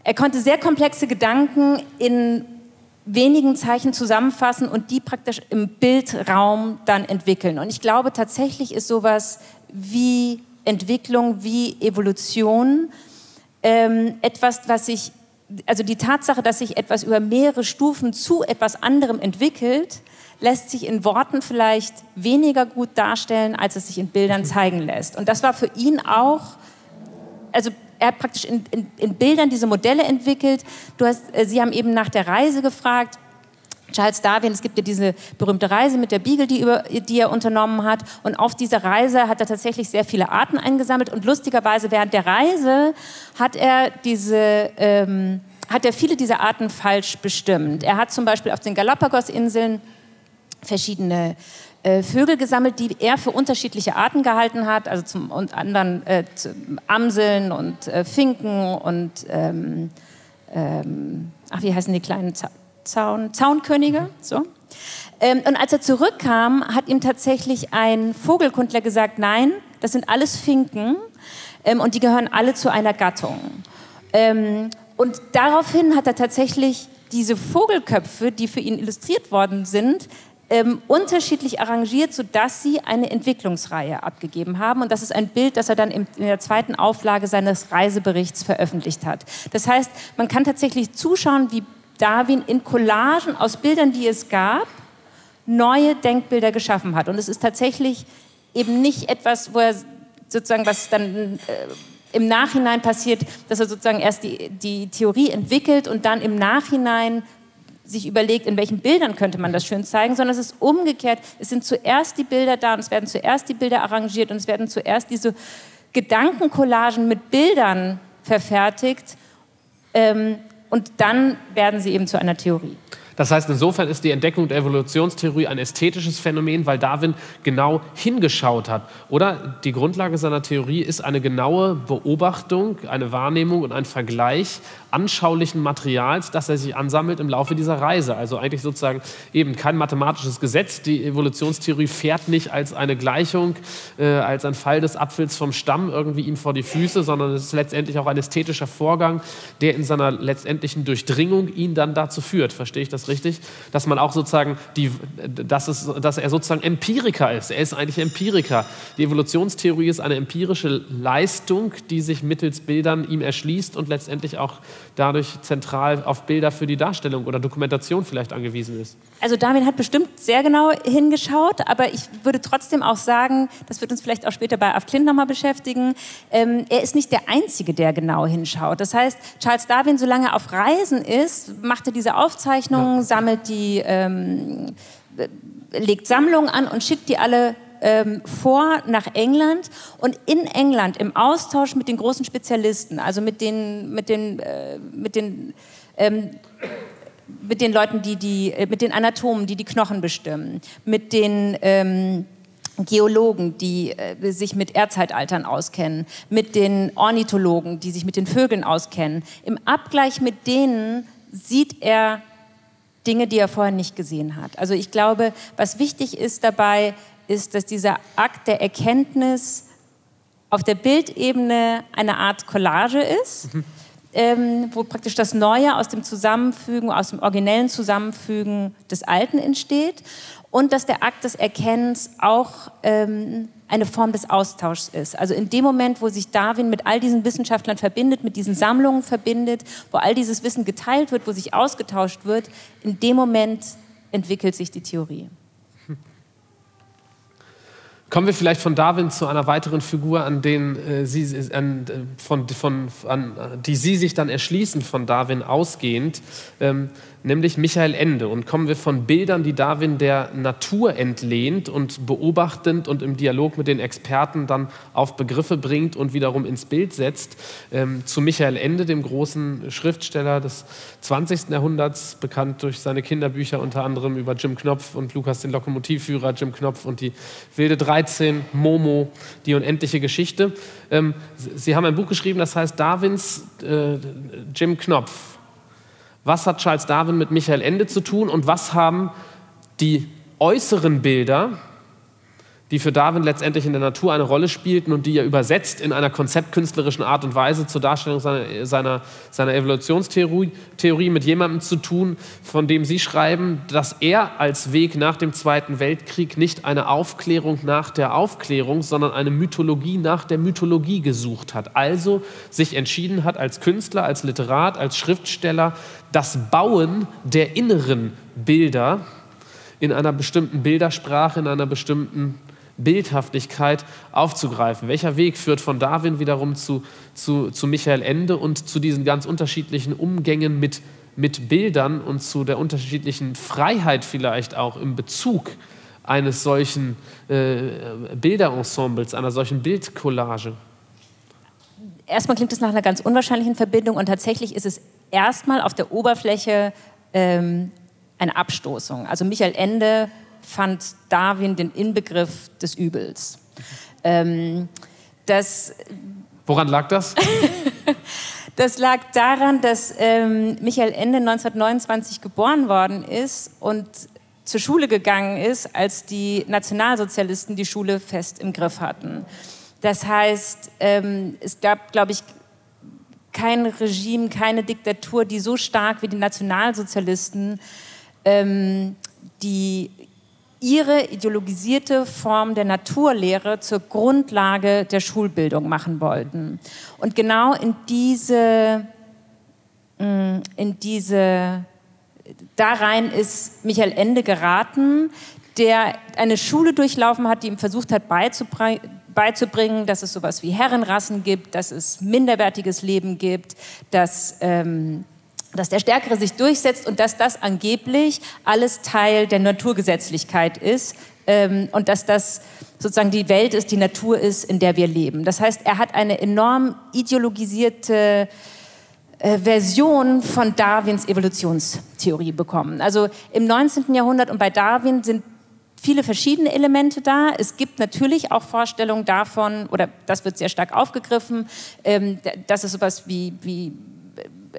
er konnte sehr komplexe Gedanken in wenigen Zeichen zusammenfassen und die praktisch im Bildraum dann entwickeln. Und ich glaube, tatsächlich ist sowas wie Entwicklung, wie Evolution ähm, etwas, was sich, also die Tatsache, dass sich etwas über mehrere Stufen zu etwas anderem entwickelt, lässt sich in Worten vielleicht weniger gut darstellen, als es sich in Bildern zeigen lässt. Und das war für ihn auch, also er hat praktisch in, in, in Bildern diese Modelle entwickelt. Du hast, äh, Sie haben eben nach der Reise gefragt. Charles Darwin, es gibt ja diese berühmte Reise mit der Beagle, die, über, die, er unternommen hat. Und auf dieser Reise hat er tatsächlich sehr viele Arten eingesammelt. Und lustigerweise während der Reise hat er diese, ähm, hat er viele dieser Arten falsch bestimmt. Er hat zum Beispiel auf den Galapagos-Inseln verschiedene äh, Vögel gesammelt, die er für unterschiedliche Arten gehalten hat, also zum und anderen äh, Amseln und äh, Finken und ähm, ähm, ach wie heißen die kleinen Zaun Zaunkönige, so. Ähm, und als er zurückkam, hat ihm tatsächlich ein Vogelkundler gesagt, nein, das sind alles Finken ähm, und die gehören alle zu einer Gattung. Ähm, und daraufhin hat er tatsächlich diese Vogelköpfe, die für ihn illustriert worden sind, ähm, unterschiedlich arrangiert, sodass sie eine Entwicklungsreihe abgegeben haben. Und das ist ein Bild, das er dann in der zweiten Auflage seines Reiseberichts veröffentlicht hat. Das heißt, man kann tatsächlich zuschauen, wie Darwin in Collagen aus Bildern, die es gab, neue Denkbilder geschaffen hat. Und es ist tatsächlich eben nicht etwas, wo er sozusagen was dann äh, im Nachhinein passiert, dass er sozusagen erst die, die Theorie entwickelt und dann im Nachhinein sich überlegt, in welchen Bildern könnte man das schön zeigen, sondern es ist umgekehrt. Es sind zuerst die Bilder da und es werden zuerst die Bilder arrangiert und es werden zuerst diese Gedankencollagen mit Bildern verfertigt ähm, und dann werden sie eben zu einer Theorie. Das heißt, insofern ist die Entdeckung der Evolutionstheorie ein ästhetisches Phänomen, weil Darwin genau hingeschaut hat. Oder die Grundlage seiner Theorie ist eine genaue Beobachtung, eine Wahrnehmung und ein Vergleich anschaulichen Materials, das er sich ansammelt im Laufe dieser Reise. Also eigentlich sozusagen eben kein mathematisches Gesetz. Die Evolutionstheorie fährt nicht als eine Gleichung, äh, als ein Fall des Apfels vom Stamm irgendwie ihm vor die Füße, sondern es ist letztendlich auch ein ästhetischer Vorgang, der in seiner letztendlichen Durchdringung ihn dann dazu führt. Verstehe ich das richtig? Dass man auch sozusagen, die, dass, es, dass er sozusagen Empiriker ist. Er ist eigentlich Empiriker. Die Evolutionstheorie ist eine empirische Leistung, die sich mittels Bildern ihm erschließt und letztendlich auch dadurch zentral auf Bilder für die Darstellung oder Dokumentation vielleicht angewiesen ist. Also Darwin hat bestimmt sehr genau hingeschaut, aber ich würde trotzdem auch sagen, das wird uns vielleicht auch später bei Af Klint nochmal beschäftigen, ähm, er ist nicht der Einzige, der genau hinschaut. Das heißt, Charles Darwin, solange er auf Reisen ist, macht er diese Aufzeichnungen, ja. sammelt die, ähm, legt Sammlungen an und schickt die alle ähm, vor nach England und in England im Austausch mit den großen Spezialisten, also mit den, mit den, äh, mit den ähm, mit den Leuten, die die, äh, mit den Anatomen, die die Knochen bestimmen, mit den ähm, Geologen, die äh, sich mit Erdzeitaltern auskennen, mit den Ornithologen, die sich mit den Vögeln auskennen. Im Abgleich mit denen sieht er Dinge, die er vorher nicht gesehen hat. Also ich glaube, was wichtig ist dabei, ist, dass dieser Akt der Erkenntnis auf der Bildebene eine Art Collage ist. Mhm ähm, wo praktisch das Neue aus dem Zusammenfügen, aus dem originellen Zusammenfügen des Alten entsteht und dass der Akt des Erkennens auch ähm, eine Form des Austauschs ist. Also in dem Moment, wo sich Darwin mit all diesen Wissenschaftlern verbindet, mit diesen Sammlungen verbindet, wo all dieses Wissen geteilt wird, wo sich ausgetauscht wird, in dem Moment entwickelt sich die Theorie. Kommen wir vielleicht von Darwin zu einer weiteren Figur, an, den, äh, Sie, an, äh, von, von, an, die Sie sich dann erschließen von Darwin ausgehend. Ähm, nämlich Michael Ende. Und kommen wir von Bildern, die Darwin der Natur entlehnt und beobachtend und im Dialog mit den Experten dann auf Begriffe bringt und wiederum ins Bild setzt, ähm, zu Michael Ende, dem großen Schriftsteller des 20. Jahrhunderts, bekannt durch seine Kinderbücher unter anderem über Jim Knopf und Lukas den Lokomotivführer, Jim Knopf und die Wilde 13, Momo, die unendliche Geschichte. Ähm, Sie haben ein Buch geschrieben, das heißt Darwins äh, Jim Knopf was hat Charles Darwin mit Michael Ende zu tun und was haben die äußeren Bilder die für Darwin letztendlich in der Natur eine Rolle spielten und die er übersetzt in einer konzeptkünstlerischen Art und Weise zur Darstellung seiner, seiner, seiner Evolutionstheorie Theorie mit jemandem zu tun, von dem Sie schreiben, dass er als Weg nach dem Zweiten Weltkrieg nicht eine Aufklärung nach der Aufklärung, sondern eine Mythologie nach der Mythologie gesucht hat. Also sich entschieden hat, als Künstler, als Literat, als Schriftsteller das Bauen der inneren Bilder in einer bestimmten Bildersprache, in einer bestimmten Bildhaftigkeit aufzugreifen. Welcher Weg führt von Darwin wiederum zu, zu, zu Michael Ende und zu diesen ganz unterschiedlichen Umgängen mit, mit Bildern und zu der unterschiedlichen Freiheit vielleicht auch im Bezug eines solchen äh, Bilderensembles, einer solchen Bildcollage? Erstmal klingt es nach einer ganz unwahrscheinlichen Verbindung und tatsächlich ist es erstmal auf der Oberfläche ähm, eine Abstoßung. Also Michael Ende fand Darwin den Inbegriff des Übels. Ähm, das, Woran lag das? [LAUGHS] das lag daran, dass ähm, Michael Ende 1929 geboren worden ist und zur Schule gegangen ist, als die Nationalsozialisten die Schule fest im Griff hatten. Das heißt, ähm, es gab, glaube ich, kein Regime, keine Diktatur, die so stark wie die Nationalsozialisten ähm, die ihre ideologisierte Form der Naturlehre zur Grundlage der Schulbildung machen wollten. Und genau in diese, mm, in diese, da rein ist Michael Ende geraten, der eine Schule durchlaufen hat, die ihm versucht hat beizubringen, dass es sowas wie Herrenrassen gibt, dass es minderwertiges Leben gibt, dass ähm, dass der Stärkere sich durchsetzt und dass das angeblich alles Teil der Naturgesetzlichkeit ist ähm, und dass das sozusagen die Welt ist, die Natur ist, in der wir leben. Das heißt, er hat eine enorm ideologisierte äh, Version von Darwins Evolutionstheorie bekommen. Also im 19. Jahrhundert und bei Darwin sind viele verschiedene Elemente da. Es gibt natürlich auch Vorstellungen davon, oder das wird sehr stark aufgegriffen, ähm, dass es sowas wie, wie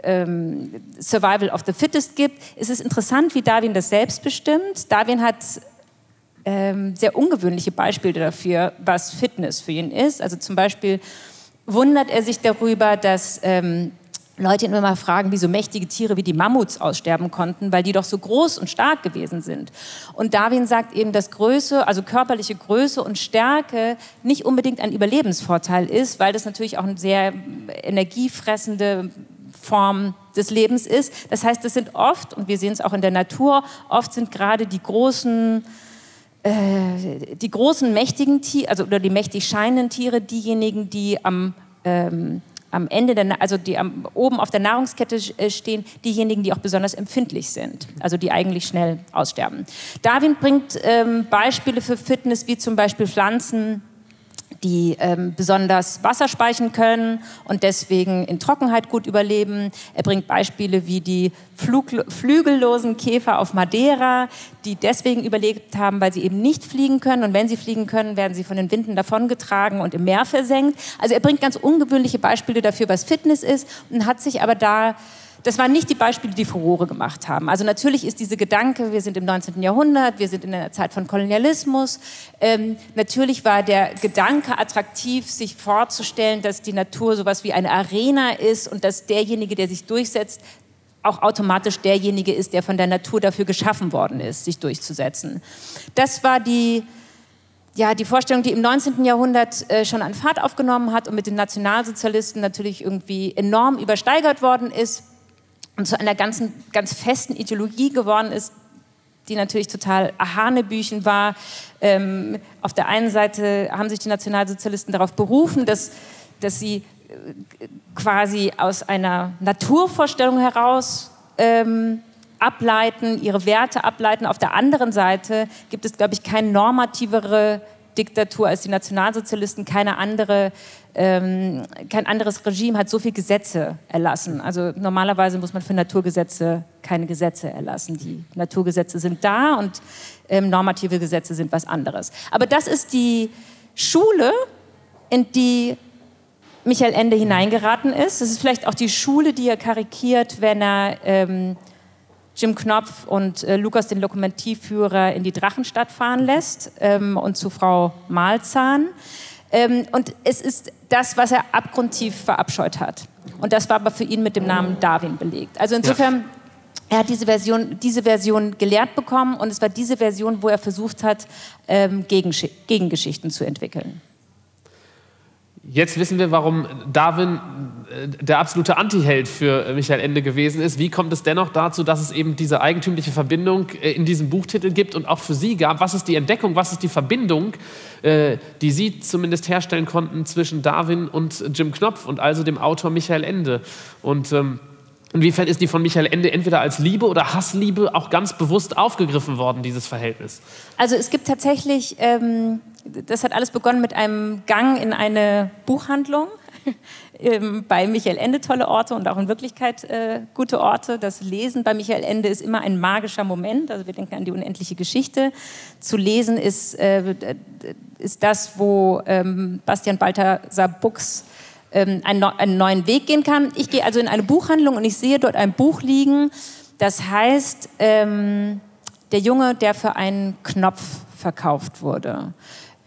ähm, Survival of the Fittest gibt, ist es interessant, wie Darwin das selbst bestimmt. Darwin hat ähm, sehr ungewöhnliche Beispiele dafür, was Fitness für ihn ist. Also zum Beispiel wundert er sich darüber, dass ähm, Leute immer mal fragen, wie so mächtige Tiere wie die Mammuts aussterben konnten, weil die doch so groß und stark gewesen sind. Und Darwin sagt eben, dass Größe, also körperliche Größe und Stärke nicht unbedingt ein Überlebensvorteil ist, weil das natürlich auch eine sehr energiefressende Form des Lebens ist. Das heißt, es sind oft, und wir sehen es auch in der Natur, oft sind gerade die großen äh, die großen mächtigen Tiere, also oder die mächtig scheinenden Tiere, diejenigen, die am ähm, am Ende, der, also die am, oben auf der Nahrungskette äh, stehen, diejenigen, die auch besonders empfindlich sind, also die eigentlich schnell aussterben. Darwin bringt ähm, Beispiele für Fitness, wie zum Beispiel Pflanzen, die ähm, besonders Wasser speichern können und deswegen in Trockenheit gut überleben. Er bringt Beispiele wie die Flug flügellosen Käfer auf Madeira, die deswegen überlebt haben, weil sie eben nicht fliegen können. Und wenn sie fliegen können, werden sie von den Winden davongetragen und im Meer versenkt. Also er bringt ganz ungewöhnliche Beispiele dafür, was Fitness ist und hat sich aber da das waren nicht die Beispiele, die Furore gemacht haben. Also natürlich ist diese Gedanke, wir sind im 19. Jahrhundert, wir sind in einer Zeit von Kolonialismus. Ähm, natürlich war der Gedanke attraktiv, sich vorzustellen, dass die Natur sowas wie eine Arena ist und dass derjenige, der sich durchsetzt, auch automatisch derjenige ist, der von der Natur dafür geschaffen worden ist, sich durchzusetzen. Das war die, ja, die Vorstellung, die im 19. Jahrhundert äh, schon an Fahrt aufgenommen hat und mit den Nationalsozialisten natürlich irgendwie enorm übersteigert worden ist und zu einer ganzen, ganz festen Ideologie geworden ist, die natürlich total Hanebüchen war. Ähm, auf der einen Seite haben sich die Nationalsozialisten darauf berufen, dass, dass sie äh, quasi aus einer Naturvorstellung heraus ähm, ableiten, ihre Werte ableiten. Auf der anderen Seite gibt es, glaube ich, keine normativere Diktatur als die Nationalsozialisten, keine andere ähm, kein anderes Regime hat so viele Gesetze erlassen. Also normalerweise muss man für Naturgesetze keine Gesetze erlassen. Die Naturgesetze sind da und ähm, normative Gesetze sind was anderes. Aber das ist die Schule, in die Michael Ende hineingeraten ist. Das ist vielleicht auch die Schule, die er karikiert, wenn er ähm, Jim Knopf und äh, Lukas, den Lokomotivführer, in die Drachenstadt fahren lässt ähm, und zu Frau Malzahn. Ähm, und es ist das, was er abgrundtief verabscheut hat. Und das war aber für ihn mit dem Namen Darwin belegt. Also insofern, ja. er hat diese Version, diese Version gelehrt bekommen und es war diese Version, wo er versucht hat, ähm, Gegengeschichten zu entwickeln. Jetzt wissen wir, warum Darwin äh, der absolute Antiheld für Michael Ende gewesen ist. Wie kommt es dennoch dazu, dass es eben diese eigentümliche Verbindung äh, in diesem Buchtitel gibt und auch für Sie gab? Was ist die Entdeckung, was ist die Verbindung, äh, die Sie zumindest herstellen konnten zwischen Darwin und Jim Knopf und also dem Autor Michael Ende? Und ähm, inwiefern ist die von Michael Ende entweder als Liebe oder Hassliebe auch ganz bewusst aufgegriffen worden, dieses Verhältnis? Also es gibt tatsächlich... Ähm das hat alles begonnen mit einem Gang in eine Buchhandlung. [LAUGHS] Ähm, bei Michael Ende tolle Orte und auch in Wirklichkeit äh, gute Orte. Das Lesen bei Michael Ende ist immer ein magischer Moment. Also wir denken an die unendliche Geschichte. Zu lesen ist, äh, ist das, wo ähm, Bastian Balthasar Buchs ähm, einen, einen neuen Weg gehen kann. Ich gehe also in eine Buchhandlung und ich sehe dort ein Buch liegen, das heißt ähm, Der Junge, der für einen Knopf verkauft wurde.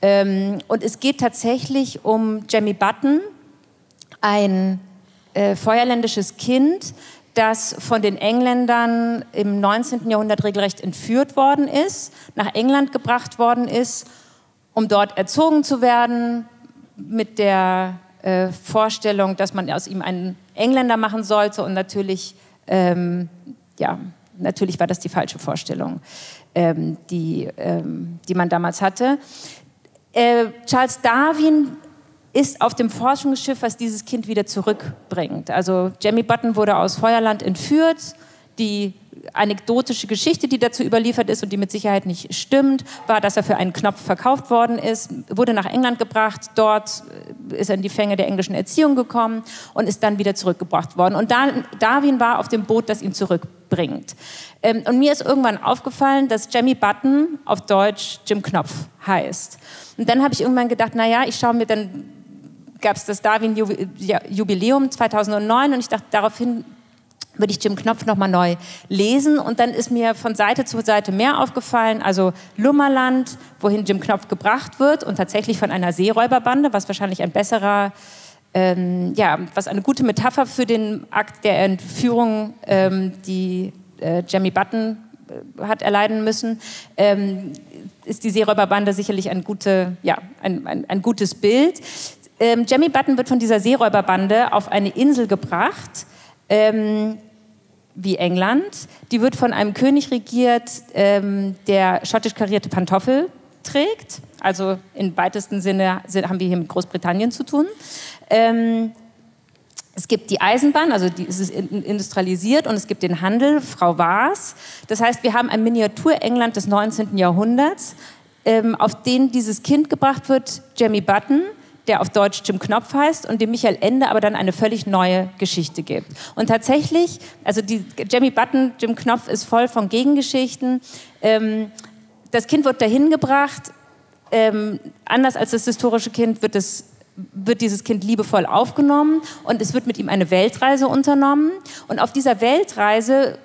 Ähm, und es geht tatsächlich um Jamie Button, ein äh, feuerländisches Kind, das von den Engländern im 19. Jahrhundert regelrecht entführt worden ist, nach England gebracht worden ist, um dort erzogen zu werden, mit der äh, Vorstellung, dass man aus ihm einen Engländer machen sollte. Und natürlich, ähm, ja, natürlich war das die falsche Vorstellung, ähm, die, ähm, die man damals hatte. Äh, Charles Darwin ist auf dem Forschungsschiff, was dieses Kind wieder zurückbringt. Also Jamie Button wurde aus Feuerland entführt. Die anekdotische Geschichte, die dazu überliefert ist und die mit Sicherheit nicht stimmt, war, dass er für einen Knopf verkauft worden ist, wurde nach England gebracht, dort ist er in die Fänge der englischen Erziehung gekommen und ist dann wieder zurückgebracht worden. Und Darwin war auf dem Boot, das ihn zurückbringt. Ähm, und mir ist irgendwann aufgefallen, dass Jamie Button auf Deutsch Jim Knopf heißt. Und dann habe ich irgendwann gedacht, naja, ich schaue mir dann gab es das Darwin-Jubiläum 2009 und ich dachte, daraufhin würde ich Jim Knopf nochmal neu lesen und dann ist mir von Seite zu Seite mehr aufgefallen, also Lummerland, wohin Jim Knopf gebracht wird und tatsächlich von einer Seeräuberbande, was wahrscheinlich ein besserer ähm, ja, was eine gute Metapher für den Akt der Entführung, ähm, die äh, Jamie Button äh, hat erleiden müssen, ähm, ist die Seeräuberbande sicherlich ein, gute, ja, ein, ein, ein gutes Bild. Ähm, Jamie Button wird von dieser Seeräuberbande auf eine Insel gebracht, ähm, wie England. Die wird von einem König regiert, ähm, der schottisch karierte Pantoffel trägt. Also im weitesten Sinne haben wir hier mit Großbritannien zu tun. Ähm, es gibt die Eisenbahn, also die, es ist industrialisiert und es gibt den Handel, Frau Waas. Das heißt, wir haben ein Miniatur-England des 19. Jahrhunderts, ähm, auf den dieses Kind gebracht wird, Jamie Button, der auf Deutsch Jim Knopf heißt und dem Michael Ende aber dann eine völlig neue Geschichte gibt. Und tatsächlich, also die Jamie Button, Jim Knopf ist voll von Gegengeschichten. Ähm, das Kind wird dahin gebracht, ähm, anders als das historische Kind wird es wird dieses Kind liebevoll aufgenommen und es wird mit ihm eine Weltreise unternommen. Und auf dieser Weltreise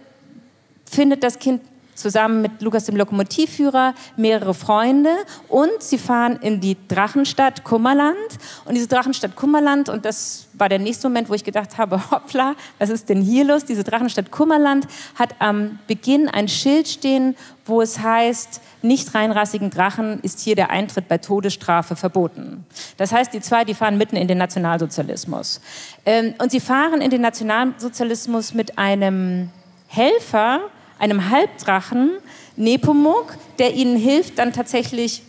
findet das Kind zusammen mit Lukas dem Lokomotivführer mehrere Freunde und sie fahren in die Drachenstadt Kummerland. Und diese Drachenstadt Kummerland, und das war der nächste Moment, wo ich gedacht habe, [LAUGHS] hoppla, was ist denn hier los? Diese Drachenstadt Kummerland hat am Beginn ein Schild stehen, wo es heißt, nicht reinrassigen Drachen ist hier der Eintritt bei Todesstrafe verboten. Das heißt, die zwei, die fahren mitten in den Nationalsozialismus. Ähm, und sie fahren in den Nationalsozialismus mit einem Helfer, einem Halbdrachen, Nepomuk, der ihnen hilft, dann tatsächlich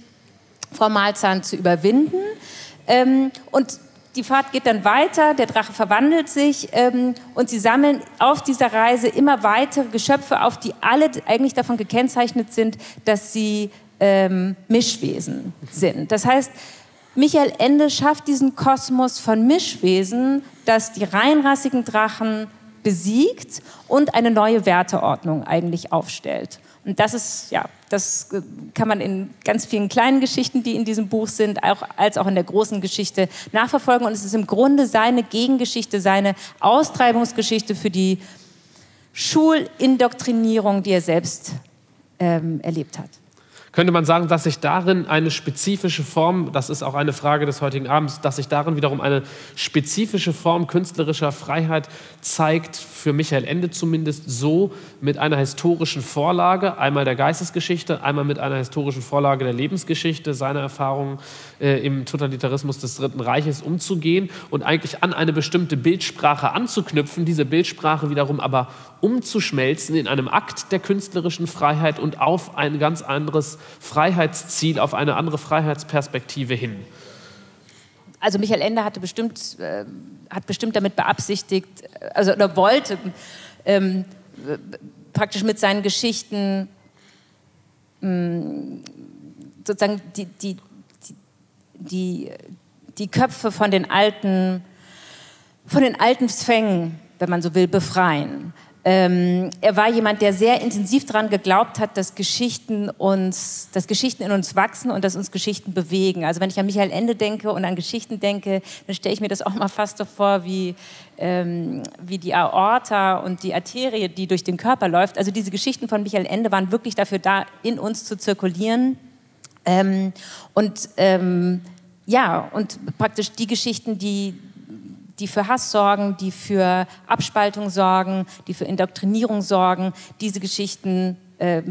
Frau Malzahn zu überwinden. Ähm, und die Fahrt geht dann weiter, der Drache verwandelt sich ähm, und sie sammeln auf dieser Reise immer weitere Geschöpfe auf, die alle eigentlich davon gekennzeichnet sind, dass sie ähm, Mischwesen sind. Das heißt, Michael Ende schafft diesen Kosmos von Mischwesen, dass die reinrassigen Drachen besiegt und eine neue Werteordnung eigentlich aufstellt. Und das ist, ja, das äh, kann man in ganz vielen kleinen Geschichten, die in diesem Buch sind, auch, als auch in der großen Geschichte nachverfolgen. Und es ist im Grunde seine Gegengeschichte, seine Austreibungsgeschichte für die Schulindoktrinierung, die er selbst ähm, erlebt hat könnte man sagen, dass sich darin eine spezifische Form, das ist auch eine Frage des heutigen Abends, dass sich darin wiederum eine spezifische Form künstlerischer Freiheit zeigt, für Michael Ende zumindest so, mit einer historischen Vorlage, einmal der Geistesgeschichte, einmal mit einer historischen Vorlage der Lebensgeschichte, seiner Erfahrungen äh, im Totalitarismus des Dritten Reiches umzugehen und eigentlich an eine bestimmte Bildsprache anzuknüpfen, diese Bildsprache wiederum aber umzuschmelzen in einem Akt der künstlerischen Freiheit und auf ein ganz anderes Freiheitsziel, auf eine andere Freiheitsperspektive hin. Also Michael Ende hatte bestimmt, äh, hat bestimmt damit beabsichtigt, also oder wollte ähm, praktisch mit seinen Geschichten mh, mm, sozusagen die, die, die, die Köpfe von den alten, von den alten Zwängen, wenn man so will, befreien. Ähm, er war jemand, der sehr intensiv daran geglaubt hat, dass Geschichten uns, dass Geschichten in uns wachsen und dass uns Geschichten bewegen. Also wenn ich an Michael Ende denke und an Geschichten denke, dann stelle ich mir das auch mal fast so vor wie, ähm, wie die Aorta und die Arterie, die durch den Körper läuft. Also diese Geschichten von Michael Ende waren wirklich dafür da, in uns zu zirkulieren. Ähm, und ähm, ja, und praktisch die Geschichten, die die für Hass sorgen, die für Abspaltung sorgen, die für Indoktrinierung sorgen, diese Geschichten äh,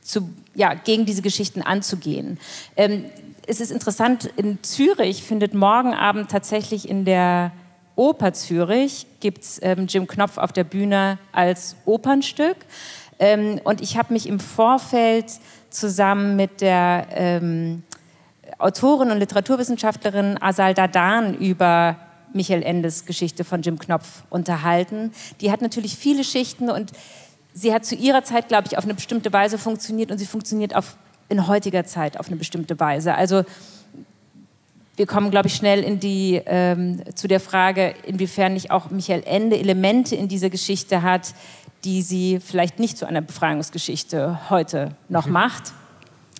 zu, ja, gegen diese Geschichten anzugehen. Ähm, es ist interessant, in Zürich findet morgen Abend tatsächlich in der Oper Zürich gibt es ähm, Jim Knopf auf der Bühne als Opernstück. Ähm, und ich habe mich im Vorfeld zusammen mit der ähm, Autorin und Literaturwissenschaftlerin Asal Dadan über Michael Endes Geschichte von Jim Knopf unterhalten. Die hat natürlich viele Schichten und sie hat zu ihrer Zeit, glaube ich, auf eine bestimmte Weise funktioniert und sie funktioniert auf, in heutiger Zeit auf eine bestimmte Weise. Also wir kommen, glaube ich, schnell in die, ähm, zu der Frage, inwiefern nicht auch Michael Ende Elemente in dieser Geschichte hat, die sie vielleicht nicht zu einer Befreiungsgeschichte heute noch mhm. macht.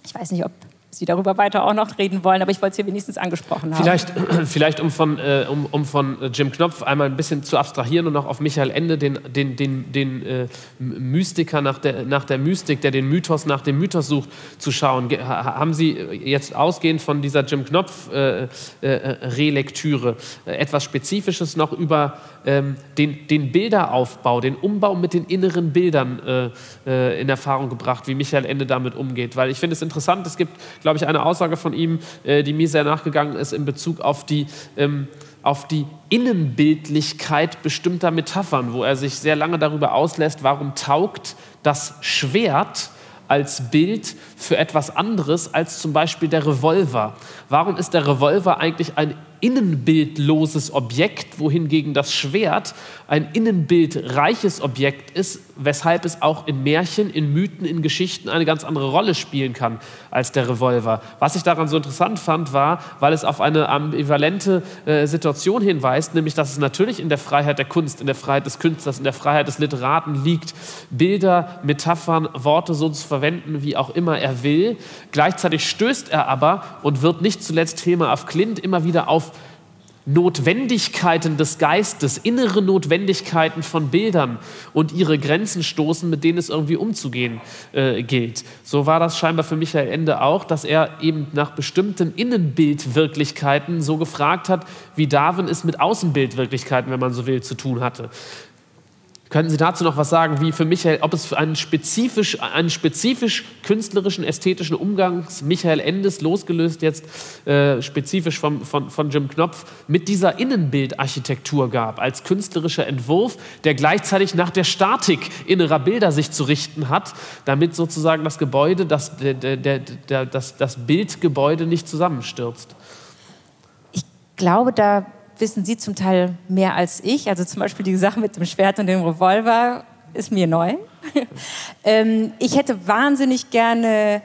Ich weiß nicht, ob Sie darüber weiter auch noch reden wollen, aber ich wollte es hier wenigstens angesprochen haben. Vielleicht, [CLEARS THROAT] vielleicht um, von, äh, um, um von Jim Knopf einmal ein bisschen zu abstrahieren und noch auf Michael Ende, den, den, den, den äh, Mystiker nach der, nach der Mystik, der den Mythos nach dem Mythos sucht, zu schauen. Haben Sie jetzt ausgehend von dieser Jim Knopf-Relektüre äh, äh, äh, etwas Spezifisches noch über ähm, den, den Bilderaufbau, den Umbau mit den inneren Bildern äh, äh, in Erfahrung gebracht, wie Michael Ende damit umgeht. Weil ich finde es interessant, es gibt, glaube ich, eine Aussage von ihm, äh, die mir sehr nachgegangen ist in Bezug auf die, ähm, auf die Innenbildlichkeit bestimmter Metaphern, wo er sich sehr lange darüber auslässt, warum taugt das Schwert als Bild für etwas anderes als zum Beispiel der Revolver. Warum ist der Revolver eigentlich ein innenbildloses Objekt, wohingegen das Schwert ein innenbildreiches Objekt ist, weshalb es auch in Märchen, in Mythen, in Geschichten eine ganz andere Rolle spielen kann als der Revolver. Was ich daran so interessant fand, war, weil es auf eine ambivalente äh, Situation hinweist, nämlich dass es natürlich in der Freiheit der Kunst, in der Freiheit des Künstlers, in der Freiheit des Literaten liegt, Bilder, Metaphern, Worte so zu verwenden, wie auch immer er will. Gleichzeitig stößt er aber und wird nicht zuletzt Thema auf Clint immer wieder auf Notwendigkeiten des Geistes, innere Notwendigkeiten von Bildern und ihre Grenzen stoßen, mit denen es irgendwie umzugehen äh, gilt. So war das scheinbar für Michael Ende auch, dass er eben nach bestimmten Innenbildwirklichkeiten so gefragt hat, wie Darwin es mit Außenbildwirklichkeiten, wenn man so will, zu tun hatte. Könnten Sie dazu noch was sagen, wie für Michael, ob es einen spezifisch, einen spezifisch künstlerischen, ästhetischen Umgang Michael Endes, losgelöst jetzt äh, spezifisch vom, von, von Jim Knopf, mit dieser Innenbildarchitektur gab, als künstlerischer Entwurf, der gleichzeitig nach der Statik innerer Bilder sich zu richten hat, damit sozusagen das Gebäude, das, der, der, der, das, das Bildgebäude nicht zusammenstürzt? Ich glaube, da wissen Sie zum Teil mehr als ich. Also zum Beispiel die Sache mit dem Schwert und dem Revolver ist mir neu. [LAUGHS] ähm, ich hätte wahnsinnig gerne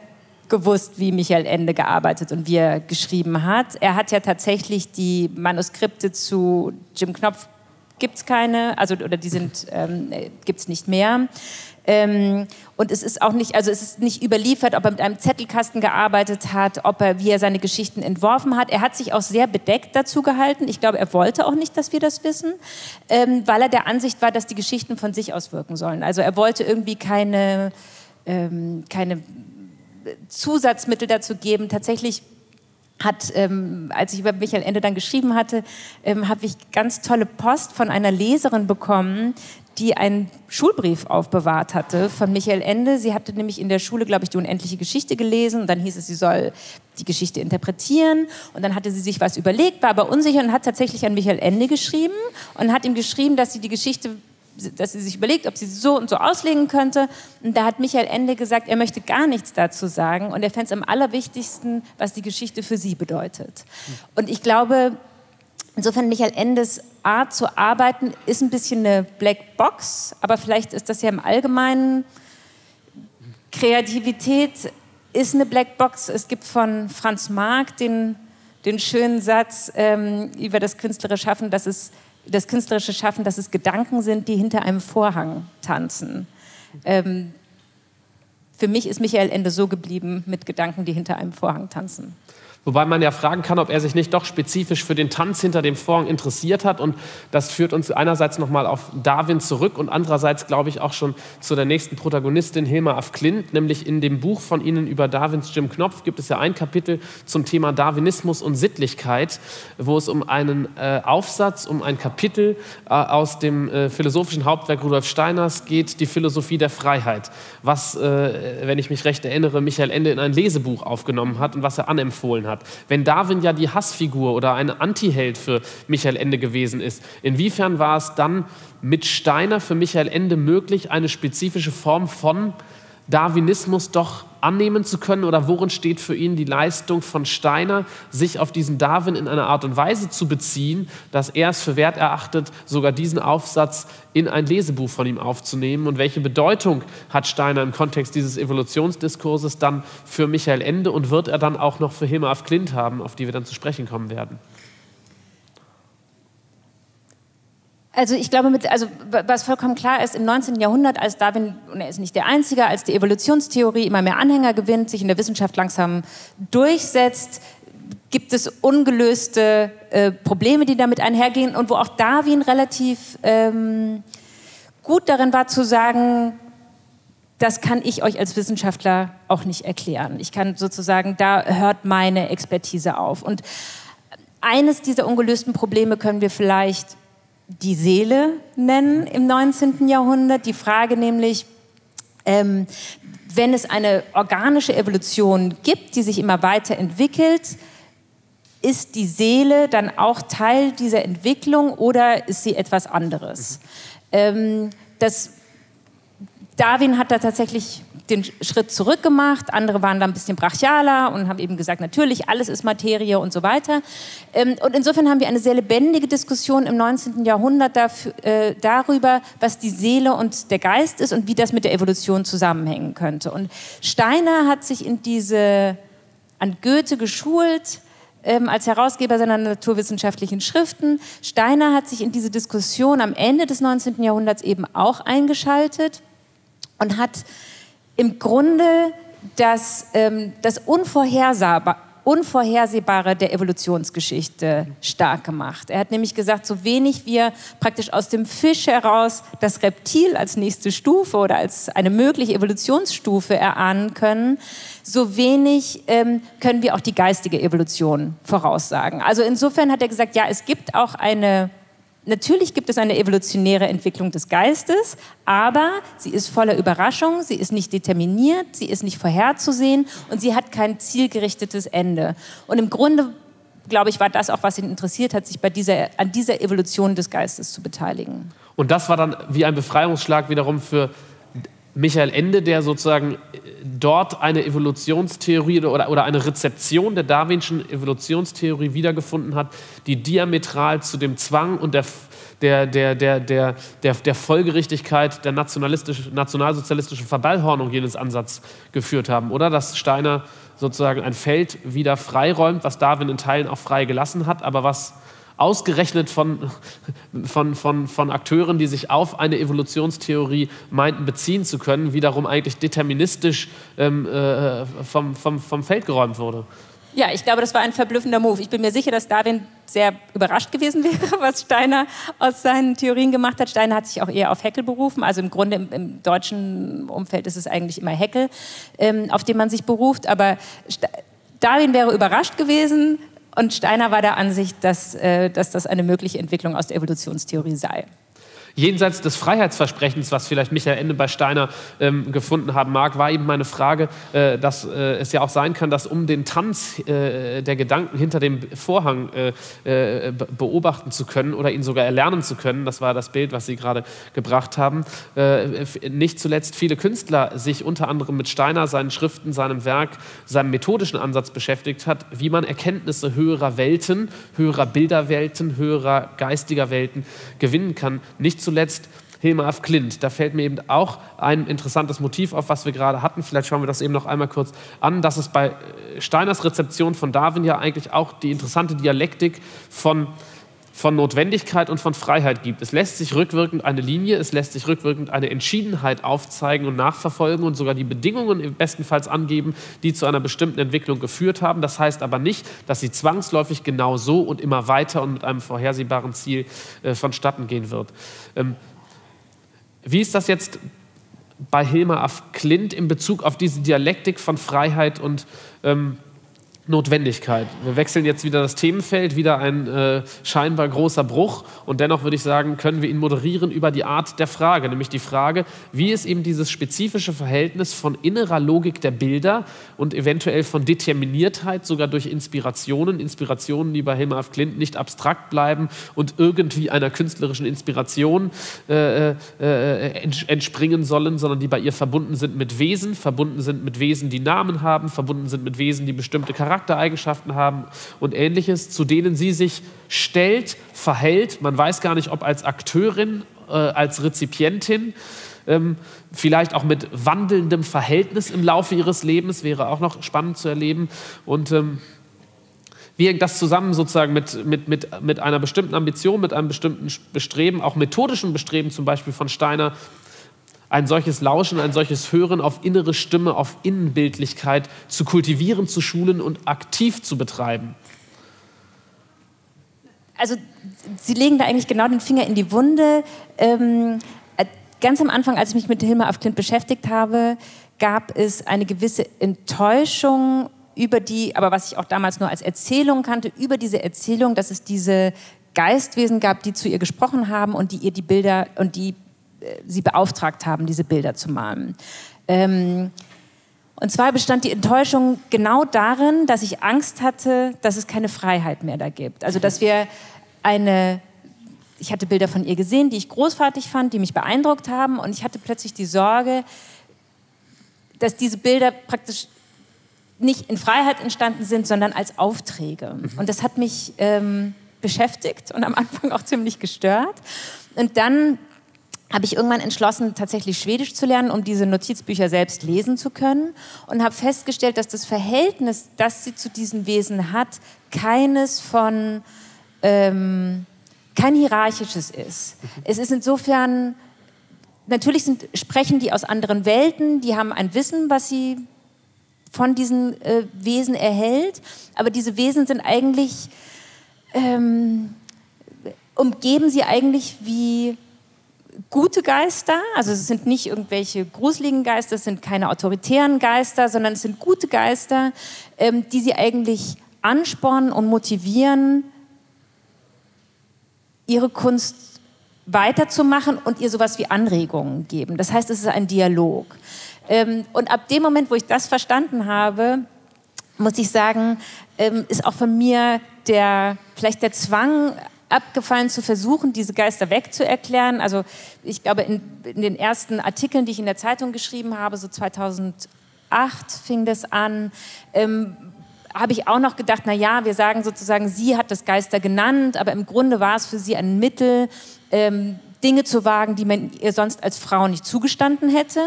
gewusst, wie Michael Ende gearbeitet und wie er geschrieben hat. Er hat ja tatsächlich die Manuskripte zu Jim Knopf gibt es keine, also oder die sind ähm, gibt es nicht mehr. Ähm, und es ist auch nicht, also es ist nicht überliefert, ob er mit einem Zettelkasten gearbeitet hat, ob er, wie er seine Geschichten entworfen hat. Er hat sich auch sehr bedeckt dazu gehalten. Ich glaube, er wollte auch nicht, dass wir das wissen, ähm, weil er der Ansicht war, dass die Geschichten von sich aus wirken sollen. Also er wollte irgendwie keine, ähm, keine Zusatzmittel dazu geben. Tatsächlich hat, ähm, als ich über Michael Ende dann geschrieben hatte, ähm, habe ich ganz tolle Post von einer Leserin bekommen, die einen Schulbrief aufbewahrt hatte von Michael Ende. Sie hatte nämlich in der Schule, glaube ich, die unendliche Geschichte gelesen und dann hieß es, sie soll die Geschichte interpretieren und dann hatte sie sich was überlegt, war aber unsicher und hat tatsächlich an Michael Ende geschrieben und hat ihm geschrieben, dass sie die Geschichte dass sie sich überlegt, ob sie so und so auslegen könnte. Und da hat Michael Ende gesagt, er möchte gar nichts dazu sagen und er fände es am allerwichtigsten, was die Geschichte für sie bedeutet. Und ich glaube, Insofern Michael Endes Art zu arbeiten ist ein bisschen eine Black Box, aber vielleicht ist das ja im Allgemeinen Kreativität ist eine Black Box. Es gibt von Franz Marc den, den schönen Satz ähm, über das künstlerische Schaffen, dass es das künstlerische Schaffen, dass es Gedanken sind, die hinter einem Vorhang tanzen. Ähm, für mich ist Michael Ende so geblieben mit Gedanken, die hinter einem Vorhang tanzen. Wobei man ja fragen kann, ob er sich nicht doch spezifisch für den Tanz hinter dem Vorhang interessiert hat. Und das führt uns einerseits nochmal auf Darwin zurück und andererseits, glaube ich, auch schon zu der nächsten Protagonistin, Hilma af Klint. Nämlich in dem Buch von Ihnen über Darwins Jim Knopf gibt es ja ein Kapitel zum Thema Darwinismus und Sittlichkeit, wo es um einen äh, Aufsatz, um ein Kapitel äh, aus dem äh, philosophischen Hauptwerk Rudolf Steiners geht, die Philosophie der Freiheit. Was, äh, wenn ich mich recht erinnere, Michael Ende in ein Lesebuch aufgenommen hat und was er anempfohlen hat hat. Wenn Darwin ja die Hassfigur oder ein Antiheld für Michael Ende gewesen ist, inwiefern war es dann mit Steiner für Michael Ende möglich, eine spezifische Form von Darwinismus doch annehmen zu können? Oder worin steht für ihn die Leistung von Steiner, sich auf diesen Darwin in einer Art und Weise zu beziehen, dass er es für wert erachtet, sogar diesen Aufsatz in ein Lesebuch von ihm aufzunehmen? Und welche Bedeutung hat Steiner im Kontext dieses Evolutionsdiskurses dann für Michael Ende? Und wird er dann auch noch für Hilma af Klint haben, auf die wir dann zu sprechen kommen werden? Also ich glaube, mit, also was vollkommen klar ist, im 19. Jahrhundert, als Darwin, und er ist nicht der Einzige, als die Evolutionstheorie immer mehr Anhänger gewinnt, sich in der Wissenschaft langsam durchsetzt, gibt es ungelöste äh, Probleme, die damit einhergehen und wo auch Darwin relativ ähm, gut darin war zu sagen, das kann ich euch als Wissenschaftler auch nicht erklären. Ich kann sozusagen, da hört meine Expertise auf. Und eines dieser ungelösten Probleme können wir vielleicht die Seele nennen im 19. Jahrhundert. Die Frage nämlich, ähm, wenn es eine organische Evolution gibt, die sich immer weiterentwickelt, ist die Seele dann auch Teil dieser Entwicklung oder ist sie etwas anderes? Mhm. Ähm, das, Darwin hat da tatsächlich den Schritt zurück gemacht. Andere waren da ein bisschen brachialer und haben eben gesagt, natürlich, alles ist Materie und so weiter. Ähm, und insofern haben wir eine sehr lebendige Diskussion im 19. Jahrhundert dafür, äh, darüber, was die Seele und der Geist ist und wie das mit der Evolution zusammenhängen könnte. Und Steiner hat sich in diese, an Goethe geschult, ähm, als Herausgeber seiner naturwissenschaftlichen Schriften. Steiner hat sich in diese Diskussion am Ende des 19. Jahrhunderts eben auch eingeschaltet und hat im Grunde das, ähm, das Unvorhersehbare, Unvorhersehbare der Evolutionsgeschichte stark gemacht. Er hat nämlich gesagt, so wenig wir praktisch aus dem Fisch heraus das Reptil als nächste Stufe oder als eine mögliche Evolutionsstufe erahnen können, so wenig ähm, können wir auch die geistige Evolution voraussagen. Also insofern hat er gesagt, ja, es gibt auch eine Natürlich gibt es eine evolutionäre Entwicklung des Geistes, aber sie ist voller Überraschung, sie ist nicht determiniert, sie ist nicht vorherzusehen und sie hat kein zielgerichtetes Ende. Und im Grunde, glaube ich, war das auch, was ihn interessiert hat, sich bei dieser, an dieser Evolution des Geistes zu beteiligen. Und das war dann wie ein Befreiungsschlag wiederum für Michael Ende, der sozusagen dort eine Evolutionstheorie oder, oder eine Rezeption der darwinschen Evolutionstheorie wiedergefunden hat, die diametral zu dem Zwang und der, der, der, der, der, der, der Folgerichtigkeit der nationalsozialistischen Verballhornung jenes Ansatz geführt haben. Oder dass Steiner sozusagen ein Feld wieder freiräumt, was Darwin in Teilen auch frei gelassen hat, aber was ausgerechnet von, von, von, von Akteuren, die sich auf eine Evolutionstheorie meinten beziehen zu können, wiederum eigentlich deterministisch ähm, äh, vom, vom, vom Feld geräumt wurde. Ja, ich glaube, das war ein verblüffender Move. Ich bin mir sicher, dass Darwin sehr überrascht gewesen wäre, [LAUGHS] was Steiner aus seinen Theorien gemacht hat. Steiner hat sich auch eher auf Heckel berufen. Also im Grunde im, im deutschen Umfeld ist es eigentlich immer Heckel, ähm, auf den man sich beruft. Aber St Darwin wäre überrascht gewesen, und Steiner war der Ansicht, dass, äh, dass das eine mögliche Entwicklung aus der Evolutionstheorie sei. Jenseits des Freiheitsversprechens, was vielleicht Michael Ende bei Steiner ähm, gefunden haben mag, war eben meine Frage, äh, dass äh, es ja auch sein kann, dass um den Tanz äh, der Gedanken hinter dem Vorhang äh, äh, beobachten zu können oder ihn sogar erlernen zu können, das war das Bild, was Sie gerade gebracht haben, äh, nicht zuletzt viele Künstler sich unter anderem mit Steiner, seinen Schriften, seinem Werk, seinem methodischen Ansatz beschäftigt hat, wie man Erkenntnisse höherer Welten, höherer Bilderwelten, höherer geistiger Welten gewinnen kann. Nicht zuletzt Hilmar af Klint. Da fällt mir eben auch ein interessantes Motiv auf, was wir gerade hatten. Vielleicht schauen wir das eben noch einmal kurz an, dass es bei äh, Steiners Rezeption von Darwin ja eigentlich auch die interessante Dialektik von von Notwendigkeit und von Freiheit gibt. Es lässt sich rückwirkend eine Linie, es lässt sich rückwirkend eine Entschiedenheit aufzeigen und nachverfolgen und sogar die Bedingungen bestenfalls angeben, die zu einer bestimmten Entwicklung geführt haben. Das heißt aber nicht, dass sie zwangsläufig genau so und immer weiter und mit einem vorhersehbaren Ziel äh, vonstatten gehen wird. Ähm, wie ist das jetzt bei Hilmar af Klint in Bezug auf diese Dialektik von Freiheit und ähm, Notwendigkeit. Wir wechseln jetzt wieder das Themenfeld, wieder ein äh, scheinbar großer Bruch. Und dennoch würde ich sagen, können wir ihn moderieren über die Art der Frage, nämlich die Frage, wie ist eben dieses spezifische Verhältnis von innerer Logik der Bilder und eventuell von Determiniertheit, sogar durch Inspirationen, Inspirationen, die bei Hilmar F. Klint nicht abstrakt bleiben und irgendwie einer künstlerischen Inspiration äh, äh, äh entspringen sollen, sondern die bei ihr verbunden sind mit Wesen, verbunden sind mit Wesen, die Namen haben, verbunden sind mit Wesen, die bestimmte Charaktere Charaktereigenschaften haben und ähnliches, zu denen sie sich stellt, verhält. Man weiß gar nicht, ob als Akteurin, äh, als Rezipientin, ähm, vielleicht auch mit wandelndem Verhältnis im Laufe ihres Lebens, wäre auch noch spannend zu erleben. Und ähm, wie hängt das zusammen sozusagen mit, mit, mit, mit einer bestimmten Ambition, mit einem bestimmten Bestreben, auch methodischen Bestreben zum Beispiel von Steiner, ein solches Lauschen, ein solches Hören auf innere Stimme, auf Innenbildlichkeit zu kultivieren, zu schulen und aktiv zu betreiben? Also Sie legen da eigentlich genau den Finger in die Wunde. Ähm, äh, ganz am Anfang, als ich mich mit Hilma af Klint beschäftigt habe, gab es eine gewisse Enttäuschung über die, aber was ich auch damals nur als Erzählung kannte, über diese Erzählung, dass es diese Geistwesen gab, die zu ihr gesprochen haben und die ihr die Bilder und die sie beauftragt haben, diese Bilder zu malen. Ähm, und zwar bestand die Enttäuschung genau darin, dass ich Angst hatte, dass es keine Freiheit mehr da gibt. Also dass wir eine, ich hatte Bilder von ihr gesehen, die ich großartig fand, die mich beeindruckt haben und ich hatte plötzlich die Sorge, dass diese Bilder praktisch nicht in Freiheit entstanden sind, sondern als Aufträge. Mhm. Und das hat mich ähm, beschäftigt und am Anfang auch ziemlich gestört. Und dann habe ich irgendwann entschlossen, tatsächlich Schwedisch zu lernen, um diese Notizbücher selbst lesen zu können. Und habe festgestellt, dass das Verhältnis, das sie zu diesen Wesen hat, keines von, ähm, kein hierarchisches ist. Mhm. Es ist insofern, natürlich sind, sprechen die aus anderen Welten, die haben ein Wissen, was sie von diesen äh, Wesen erhält. Aber diese Wesen sind eigentlich, ähm, umgeben sie eigentlich wie gute Geister. Also es sind nicht irgendwelche gruseligen Geister, es sind keine autoritären Geister, sondern es sind gute Geister, ähm, die sie eigentlich anspornen und motivieren, ihre Kunst weiterzumachen und ihr sowas wie Anregungen geben. Das heißt, es ist ein Dialog. Ähm, und ab dem Moment, wo ich das verstanden habe, muss ich sagen, ähm, ist auch von mir der, vielleicht der Zwang abgefallen zu versuchen, diese Geister wegzuerklären. Also ich glaube, in, in den ersten Artikeln, die ich in der Zeitung geschrieben habe, so 2008 fing das an, ähm, habe ich auch noch gedacht, na ja, wir sagen sozusagen, sie hat das Geister genannt, aber im Grunde war es für sie ein Mittel, ähm, Dinge zu wagen, die man ihr sonst als Frau nicht zugestanden hätte.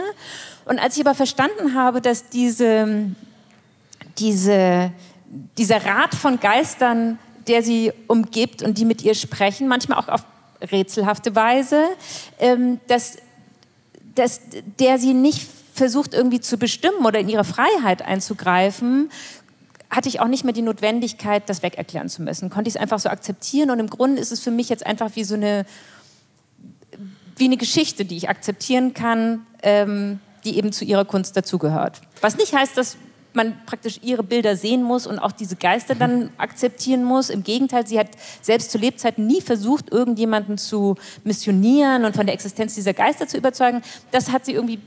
Und als ich aber verstanden habe, dass diese, diese, dieser Rat von Geistern, der sie umgibt und die mit ihr sprechen, manchmal auch auf rätselhafte Weise, ähm, dass, dass der sie nicht versucht irgendwie zu bestimmen oder in ihre Freiheit einzugreifen, hatte ich auch nicht mehr die Notwendigkeit, das wegerklären zu müssen. Konnte ich es einfach so akzeptieren und im Grunde ist es für mich jetzt einfach wie so eine, wie eine Geschichte, die ich akzeptieren kann, ähm, die eben zu ihrer Kunst dazugehört. Was nicht heißt, dass man praktisch ihre Bilder sehen muss und auch diese Geister dann akzeptieren muss. Im Gegenteil, sie hat selbst zu Lebzeiten nie versucht, irgendjemanden zu missionieren und von der Existenz dieser Geister zu überzeugen. Das hat sie irgendwie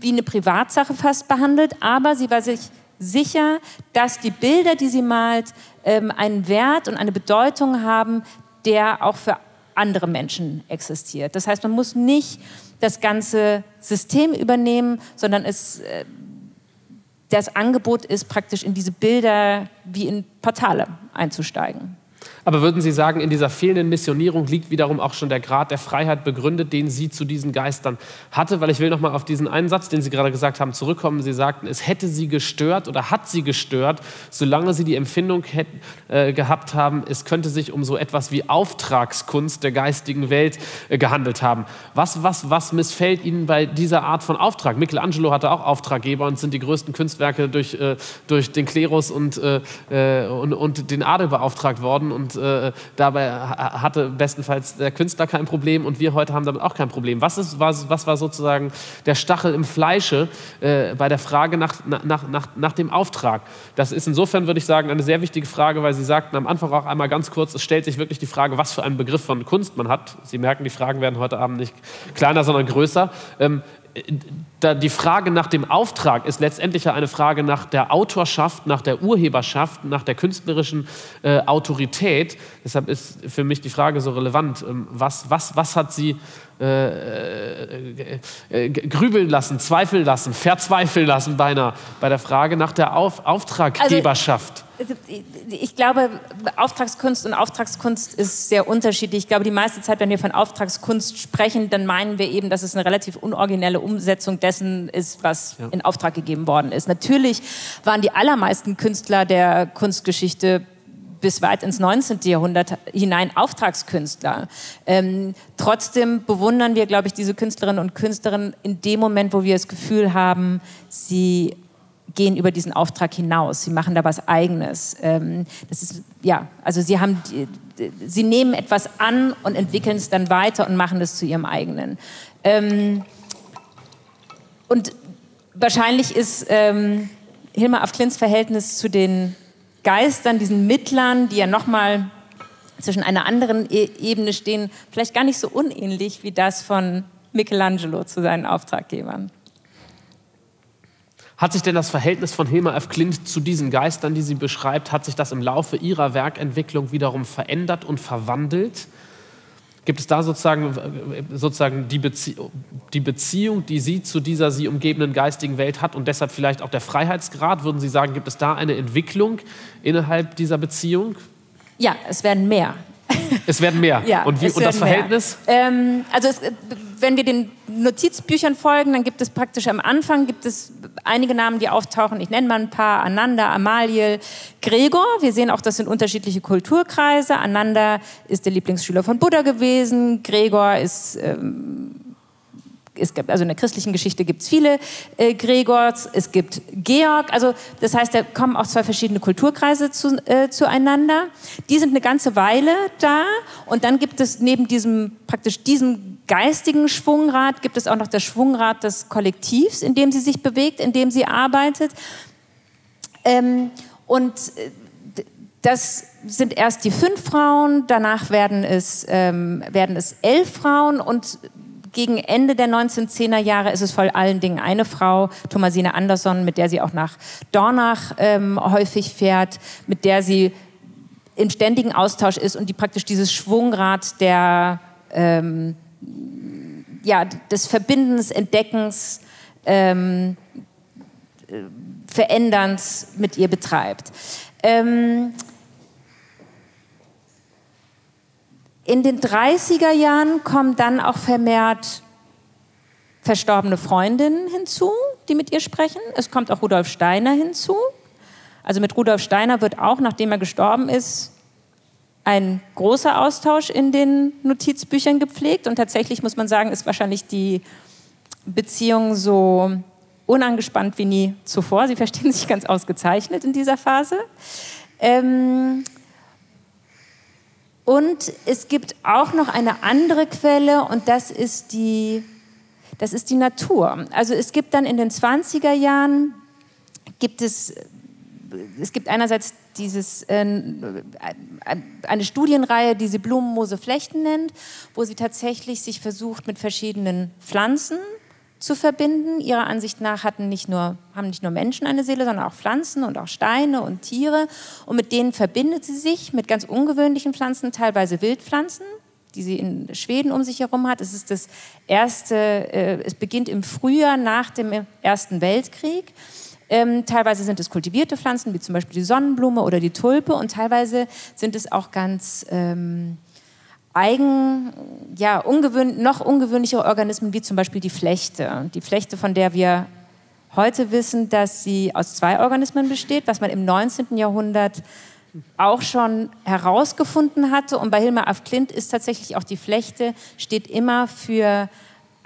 wie eine Privatsache fast behandelt, aber sie war sich sicher, dass die Bilder, die sie malt, ähm, einen Wert und eine Bedeutung haben, der auch für andere Menschen existiert. Das heißt, man muss nicht das ganze System übernehmen, sondern es, äh, das Angebot ist praktisch in diese Bilder wie in Portale einzusteigen. Aber würden Sie sagen, in dieser fehlenden Missionierung liegt wiederum auch schon der Grad der Freiheit begründet, den sie zu diesen Geistern hatte? Weil ich will noch mal auf diesen einen Satz, den Sie gerade gesagt haben, zurückkommen. Sie sagten, es hätte sie gestört oder hat sie gestört, solange sie die Empfindung hätten, äh, gehabt haben, es könnte sich um so etwas wie Auftragskunst der geistigen Welt äh, gehandelt haben. Was, was, was missfällt Ihnen bei dieser Art von Auftrag? Michelangelo hatte auch Auftraggeber und sind die größten Kunstwerke durch, äh, durch den Klerus und, äh, äh, und, und den Adel beauftragt worden und äh, dabei hatte bestenfalls der Künstler kein Problem und wir heute haben damit auch kein Problem. Was, ist, was, was war sozusagen der Stachel im Fleische äh, bei der Frage nach, nach, nach, nach dem Auftrag? Das ist insofern, würde ich sagen, eine sehr wichtige Frage, weil Sie sagten am Anfang auch einmal ganz kurz, es stellt sich wirklich die Frage, was für einen Begriff von Kunst man hat. Sie merken, die Fragen werden heute Abend nicht kleiner, sondern größer. Ähm, die Frage nach dem Auftrag ist letztendlich ja eine Frage nach der Autorschaft, nach der Urheberschaft, nach der künstlerischen äh, Autorität. Deshalb ist für mich die Frage so relevant. Ähm, was, was, was hat sie äh, äh, äh, grübeln lassen, zweifeln lassen, verzweifeln lassen beinahe bei der Frage nach der Auf Auftraggeberschaft? Also, ich glaube, Auftragskunst und Auftragskunst ist sehr unterschiedlich. Ich glaube, die meiste Zeit, wenn wir von Auftragskunst sprechen, dann meinen wir eben, dass es eine relativ unoriginelle Umsetzung dessen ist, was ja. in Auftrag gegeben worden ist. Natürlich waren die allermeisten Künstler der Kunstgeschichte bis weit ins 19. Jahrhundert hinein Auftragskünstler. Ähm, trotzdem bewundern wir, glaube ich, diese Künstlerinnen und Künstlerinnen in dem Moment, wo wir das Gefühl haben, sie gehen über diesen Auftrag hinaus. Sie machen da was Eigenes. Ähm, das ist ja, also sie haben, sie nehmen etwas an und entwickeln es dann weiter und machen es zu ihrem eigenen. Ähm, und wahrscheinlich ist ähm, Hilmar af Klins Verhältnis zu den Geistern, diesen Mittlern, die ja nochmal zwischen einer anderen e Ebene stehen, vielleicht gar nicht so unähnlich wie das von Michelangelo zu seinen Auftraggebern. Hat sich denn das Verhältnis von Hilmar F. Klint zu diesen Geistern, die sie beschreibt, hat sich das im Laufe ihrer Werkentwicklung wiederum verändert und verwandelt? Gibt es da sozusagen, sozusagen die, Bezie die Beziehung, die sie zu dieser sie umgebenden geistigen Welt hat und deshalb vielleicht auch der Freiheitsgrad? Würden Sie sagen, gibt es da eine Entwicklung innerhalb dieser Beziehung? Ja, es werden mehr. Es werden mehr. Ja, und, wie, und das Verhältnis? Ähm, also es, wenn wir den Notizbüchern folgen, dann gibt es praktisch am Anfang gibt es einige Namen, die auftauchen. Ich nenne mal ein paar: Ananda, Amaliel, Gregor. Wir sehen auch, das sind unterschiedliche Kulturkreise. Ananda ist der Lieblingsschüler von Buddha gewesen. Gregor ist ähm, es gibt, also in der christlichen Geschichte gibt es viele äh, Gregors, es gibt Georg, also das heißt, da kommen auch zwei verschiedene Kulturkreise zu, äh, zueinander. Die sind eine ganze Weile da und dann gibt es neben diesem praktisch diesem geistigen Schwungrad gibt es auch noch das Schwungrad des Kollektivs, in dem sie sich bewegt, in dem sie arbeitet. Ähm, und äh, das sind erst die fünf Frauen, danach werden es, ähm, werden es elf Frauen und gegen Ende der 1910er Jahre ist es vor allen Dingen eine Frau, Thomasine Andersson, mit der sie auch nach Dornach ähm, häufig fährt, mit der sie im ständigen Austausch ist und die praktisch dieses Schwungrad der, ähm, ja, des Verbindens, Entdeckens, ähm, Veränderns mit ihr betreibt. Ähm, In den 30er Jahren kommen dann auch vermehrt verstorbene Freundinnen hinzu, die mit ihr sprechen. Es kommt auch Rudolf Steiner hinzu. Also mit Rudolf Steiner wird auch, nachdem er gestorben ist, ein großer Austausch in den Notizbüchern gepflegt. Und tatsächlich muss man sagen, ist wahrscheinlich die Beziehung so unangespannt wie nie zuvor. Sie verstehen sich ganz ausgezeichnet in dieser Phase. Ähm, und es gibt auch noch eine andere Quelle und das ist die, das ist die Natur. Also es gibt dann in den 20er Jahren, gibt es, es gibt einerseits dieses, äh, eine Studienreihe, die sie Blumenmoose Flechten nennt, wo sie tatsächlich sich versucht, mit verschiedenen Pflanzen zu verbinden. Ihrer Ansicht nach hatten nicht nur, haben nicht nur Menschen eine Seele, sondern auch Pflanzen und auch Steine und Tiere. Und mit denen verbindet sie sich mit ganz ungewöhnlichen Pflanzen, teilweise Wildpflanzen, die sie in Schweden um sich herum hat. Es ist das erste, äh, es beginnt im Frühjahr nach dem Ersten Weltkrieg. Ähm, teilweise sind es kultivierte Pflanzen, wie zum Beispiel die Sonnenblume oder die Tulpe, und teilweise sind es auch ganz ähm, eigen, ja, ungewöhn, noch ungewöhnlichere Organismen, wie zum Beispiel die Flechte. Die Flechte, von der wir heute wissen, dass sie aus zwei Organismen besteht, was man im 19. Jahrhundert auch schon herausgefunden hatte. Und bei Hilmar af Klint ist tatsächlich auch die Flechte, steht immer für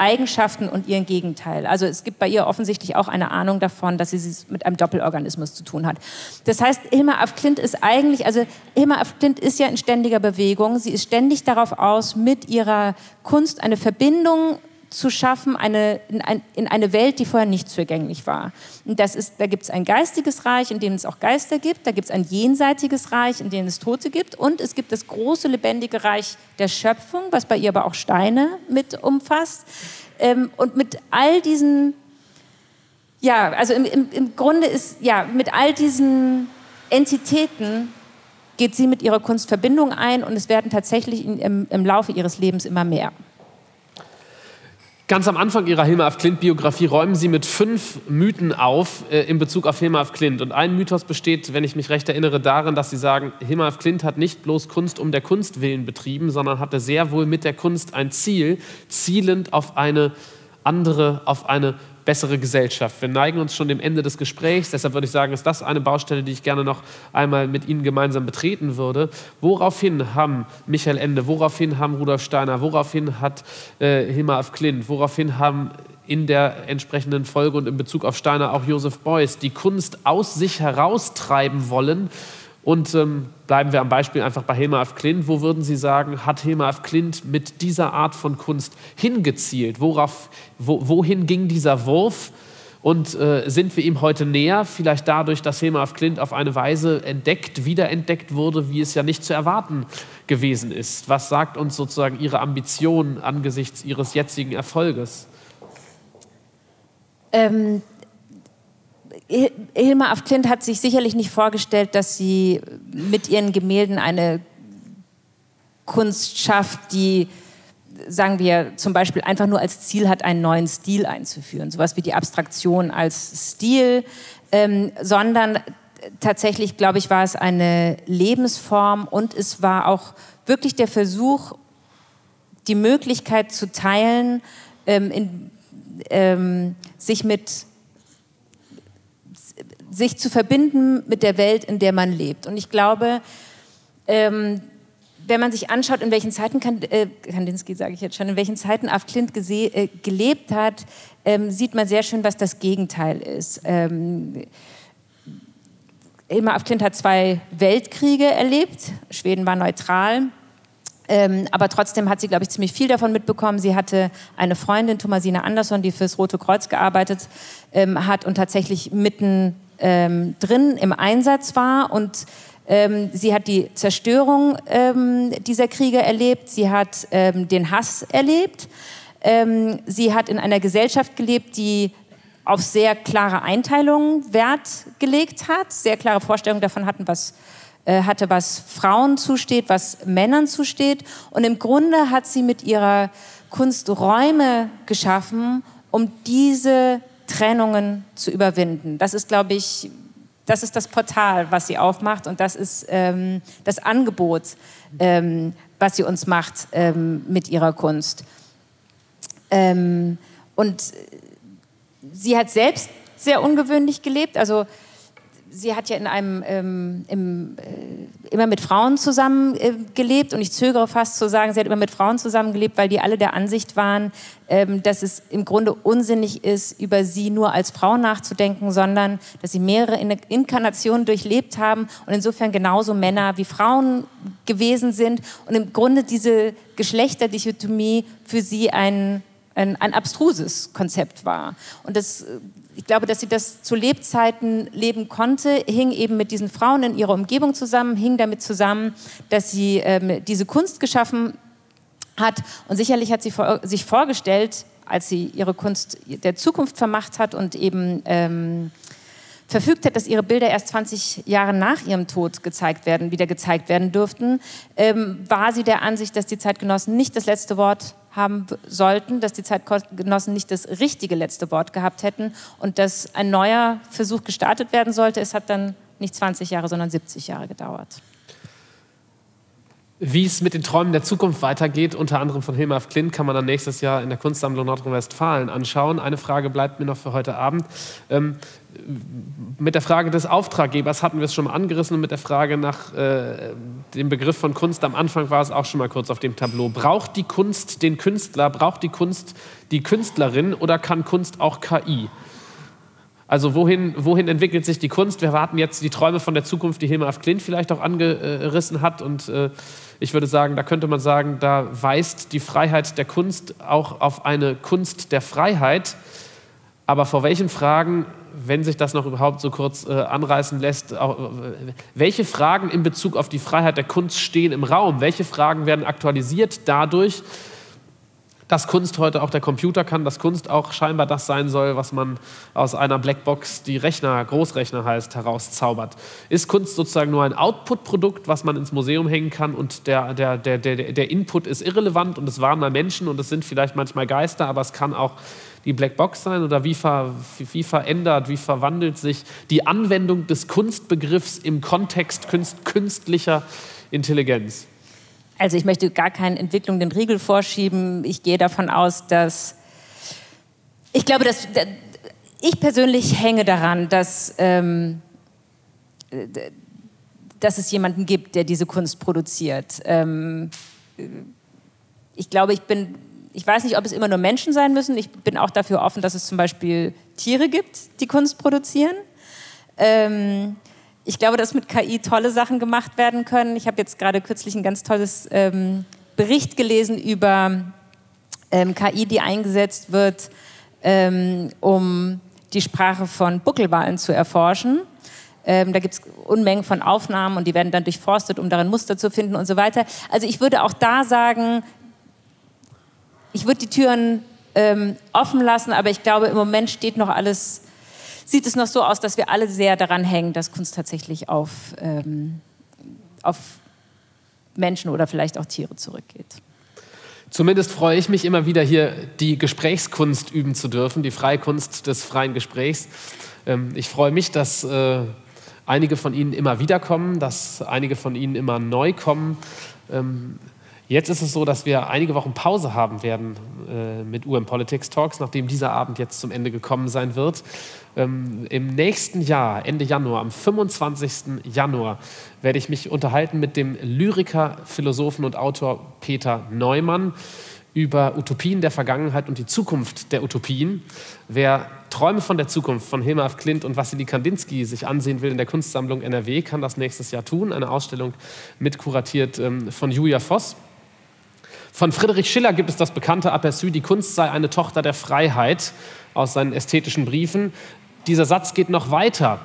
Eigenschaften und ihren Gegenteil. Also es gibt bei ihr offensichtlich auch eine Ahnung davon, dass sie es mit einem Doppelorganismus zu tun hat. Das heißt, Hilma af Klint ist eigentlich, also Hilma af Klint ist ja in ständiger Bewegung. Sie ist ständig darauf aus, mit ihrer Kunst eine Verbindung zu schaffen eine, in, ein, in, eine Welt, die vorher nicht zugänglich war. Und das ist, da gibt es ein geistiges Reich, in dem es auch Geister gibt, da gibt es ein jenseitiges Reich, in dem es Tote gibt und es gibt das große lebendige Reich der Schöpfung, was bei ihr aber auch Steine mit umfasst. Ähm, und mit all diesen, ja, also im, im, im Grunde ist, ja, mit all diesen Entitäten geht sie mit ihrer Kunst Verbindung ein und es werden tatsächlich im, im Laufe ihres Lebens immer mehr. Ganz am Anfang Ihrer Hilma af Klint-Biografie räumen Sie mit fünf Mythen auf äh, in Bezug auf Hilma af Klint. Und ein Mythos besteht, wenn ich mich recht erinnere, darin, dass Sie sagen, Hilma af Klint hat nicht bloß Kunst um der Kunst willen betrieben, sondern hatte sehr wohl mit der Kunst ein Ziel, zielend auf eine andere, auf eine bessere Gesellschaft. Wir neigen uns schon dem Ende des Gesprächs, deshalb würde ich sagen, ist das eine Baustelle, die ich gerne noch einmal mit Ihnen gemeinsam betreten würde. Woraufhin haben Michael Ende, woraufhin haben Rudolf Steiner, woraufhin hat äh, Hilmar af Klint, woraufhin haben in der entsprechenden Folge und in Bezug auf Steiner auch Joseph Beuys die Kunst aus sich heraustreiben wollen, und ähm, bleiben wir am Beispiel einfach bei Hilmar af Klint. Wo würden Sie sagen, hat Hilmar af Klint mit dieser Art von Kunst hingezielt? Worauf, wo, wohin ging dieser Wurf? Und äh, sind wir ihm heute näher? Vielleicht dadurch, dass Hilmar af Klint auf eine Weise entdeckt, wiederentdeckt wurde, wie es ja nicht zu erwarten gewesen ist. Was sagt uns sozusagen Ihre Ambition angesichts Ihres jetzigen Erfolges? Ähm, Hilma af Klint hat sich sicherlich nicht vorgestellt, dass sie mit ihren Gemälden eine Kunst schafft, die, sagen wir, zum Beispiel einfach nur als Ziel hat, einen neuen Stil einzuführen, sowas wie die Abstraktion als Stil, ähm, sondern tatsächlich, glaube ich, war es eine Lebensform und es war auch wirklich der Versuch, die Möglichkeit zu teilen, ähm, in, ähm, sich mit sich zu verbinden mit der Welt, in der man lebt. Und ich glaube, ähm, wenn man sich anschaut, in welchen Zeiten äh, Kandinsky, sage ich jetzt schon, in welchen Zeiten Af Klint äh, gelebt hat, ähm, sieht man sehr schön, was das Gegenteil ist. Ähm, Hilmar Af Klint hat zwei Weltkriege erlebt. Schweden war neutral. Ähm, aber trotzdem hat sie, glaube ich, ziemlich viel davon mitbekommen. Sie hatte eine Freundin, Thomasine Andersson, die fürs Rote Kreuz gearbeitet ähm, hat und tatsächlich mitten ähm, drin im Einsatz war und ähm, sie hat die Zerstörung ähm, dieser Kriege erlebt, sie hat ähm, den Hass erlebt, ähm, sie hat in einer Gesellschaft gelebt, die auf sehr klare Einteilungen Wert gelegt hat, sehr klare Vorstellungen davon hatten, was äh, hatte, was Frauen zusteht, was Männern zusteht. Und im Grunde hat sie mit ihrer Kunst Räume geschaffen, um diese Trennungen zu überwinden. Das ist, glaube ich, das ist das Portal, was sie aufmacht und das ist ähm, das Angebot, ähm, was sie uns macht ähm, mit ihrer Kunst. Ähm, und sie hat selbst sehr ungewöhnlich gelebt. Also sie hat ja in einem, ähm, im, äh, immer mit Frauen zusammengelebt äh, und ich zögere fast zu sagen, sie hat immer mit Frauen zusammengelebt, weil die alle der Ansicht waren, ähm, dass es im Grunde unsinnig ist, über sie nur als Frau nachzudenken, sondern dass sie mehrere Inkarnationen durchlebt haben und insofern genauso Männer wie Frauen gewesen sind. Und im Grunde diese Geschlechterdichotomie für sie ein ein, ein abstruses Konzept war. Und das, ich glaube, dass sie das zu Lebzeiten leben konnte, hing eben mit diesen Frauen in ihrer Umgebung zusammen, hing damit zusammen, dass sie ähm, diese Kunst geschaffen hat. Und sicherlich hat sie vor, sich vorgestellt, als sie ihre Kunst der Zukunft vermacht hat und eben ähm, verfügt hat, dass ihre Bilder erst 20 Jahre nach ihrem Tod gezeigt werden, wieder gezeigt werden dürften, ähm, war sie der Ansicht, dass die Zeitgenossen nicht das letzte Wort haben sollten, dass die Zeitgenossen nicht das richtige letzte Wort gehabt hätten und dass ein neuer Versuch gestartet werden sollte. Es hat dann nicht 20 Jahre, sondern 70 Jahre gedauert. Wie es mit den Träumen der Zukunft weitergeht, unter anderem von Hilmar Klint, kann man dann nächstes Jahr in der Kunstsammlung Nordrhein-Westfalen anschauen. Eine Frage bleibt mir noch für heute Abend. Ähm, mit der Frage des Auftraggebers hatten wir es schon mal angerissen und mit der Frage nach äh, dem Begriff von Kunst am Anfang war es auch schon mal kurz auf dem Tableau. Braucht die Kunst den Künstler, braucht die Kunst die Künstlerin oder kann Kunst auch KI? Also wohin, wohin entwickelt sich die Kunst? Wir warten jetzt die Träume von der Zukunft, die Hilmar af Klint vielleicht auch angerissen hat und äh, ich würde sagen, da könnte man sagen, da weist die Freiheit der Kunst auch auf eine Kunst der Freiheit. Aber vor welchen Fragen, wenn sich das noch überhaupt so kurz äh, anreißen lässt, auch, äh, welche Fragen in Bezug auf die Freiheit der Kunst stehen im Raum? Welche Fragen werden aktualisiert dadurch, dass Kunst heute auch der Computer kann, dass Kunst auch scheinbar das sein soll, was man aus einer Blackbox, die Rechner, Großrechner heißt, herauszaubert. Ist Kunst sozusagen nur ein Output-Produkt, was man ins Museum hängen kann und der, der, der, der, der Input ist irrelevant und es waren mal Menschen und es sind vielleicht manchmal Geister, aber es kann auch die Blackbox sein oder wie, ver, wie verändert, wie verwandelt sich die Anwendung des Kunstbegriffs im Kontext künstlicher Intelligenz? Also ich möchte gar keine Entwicklung den Riegel vorschieben. Ich gehe davon aus, dass ich glaube, dass ich persönlich hänge daran, dass, ähm, dass es jemanden gibt, der diese Kunst produziert. Ähm, ich glaube, ich bin, ich weiß nicht, ob es immer nur Menschen sein müssen. Ich bin auch dafür offen, dass es zum Beispiel Tiere gibt, die Kunst produzieren. Ähm, ich glaube, dass mit KI tolle Sachen gemacht werden können. Ich habe jetzt gerade kürzlich ein ganz tolles ähm, Bericht gelesen über ähm, KI, die eingesetzt wird, ähm, um die Sprache von Buckelwalen zu erforschen. Ähm, da gibt es Unmengen von Aufnahmen und die werden dann durchforstet, um darin Muster zu finden und so weiter. Also ich würde auch da sagen, ich würde die Türen ähm, offen lassen, aber ich glaube, im Moment steht noch alles, sieht es noch so aus, dass wir alle sehr daran hängen, dass Kunst tatsächlich auf, ähm, auf Menschen oder vielleicht auch Tiere zurückgeht. Zumindest freue ich mich immer wieder hier die Gesprächskunst üben zu dürfen, die Freikunst des freien Gesprächs. Ähm, ich freue mich, dass äh, einige von Ihnen immer wiederkommen, dass einige von Ihnen immer neu kommen. Ähm, jetzt ist es so, dass wir einige Wochen Pause haben werden äh, mit UM Politics Talks, nachdem dieser Abend jetzt zum Ende gekommen sein wird. Ähm, Im nächsten Jahr, Ende Januar, am 25. Januar, werde ich mich unterhalten mit dem Lyriker, Philosophen und Autor Peter Neumann über Utopien der Vergangenheit und die Zukunft der Utopien. Wer Träume von der Zukunft von Hilmar F. Klint und Wassily Kandinsky sich ansehen will in der Kunstsammlung NRW, kann das nächstes Jahr tun. Eine Ausstellung mitkuratiert ähm, von Julia Voss. Von Friedrich Schiller gibt es das bekannte Aperçu, die Kunst sei eine Tochter der Freiheit aus seinen ästhetischen Briefen. Dieser Satz geht noch weiter.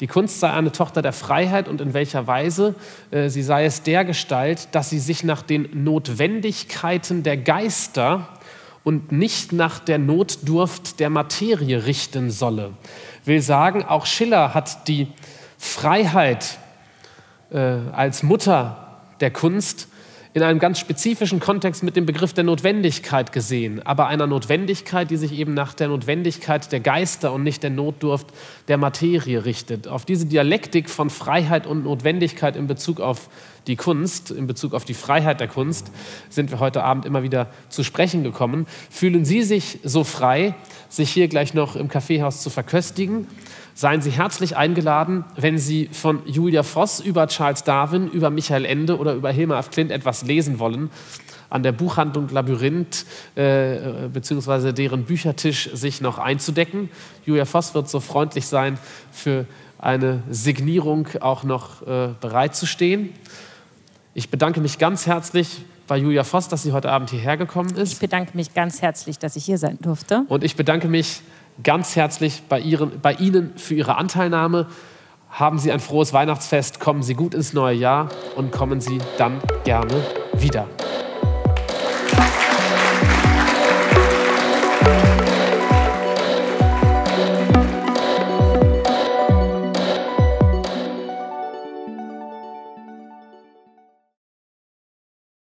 Die Kunst sei eine Tochter der Freiheit und in welcher Weise? Äh, sie sei es der Gestalt, dass sie sich nach den Notwendigkeiten der Geister und nicht nach der Notdurft der Materie richten solle. Will sagen, auch Schiller hat die Freiheit äh, als Mutter der Kunst in einem ganz spezifischen Kontext mit dem Begriff der Notwendigkeit gesehen, aber einer Notwendigkeit, die sich eben nach der Notwendigkeit der Geister und nicht der Notdurft der Materie richtet. Auf diese Dialektik von Freiheit und Notwendigkeit in Bezug auf die Kunst, in Bezug auf die Freiheit der Kunst, sind wir heute Abend immer wieder zu sprechen gekommen. Fühlen Sie sich so frei, sich hier gleich noch im Kaffeehaus zu verköstigen? Seien Sie herzlich eingeladen, wenn Sie von Julia Voss über Charles Darwin, über Michael Ende oder über Hilma af Klint etwas lesen wollen, an der Buchhandlung Labyrinth äh, beziehungsweise deren Büchertisch sich noch einzudecken. Julia Voss wird so freundlich sein, für eine Signierung auch noch äh, bereitzustehen. Ich bedanke mich ganz herzlich bei Julia Voss, dass sie heute Abend hierher gekommen ist. Ich bedanke mich ganz herzlich, dass ich hier sein durfte. Und ich bedanke mich ganz herzlich bei, Ihren, bei Ihnen für Ihre Anteilnahme. Haben Sie ein frohes Weihnachtsfest, kommen Sie gut ins neue Jahr und kommen Sie dann gerne wieder.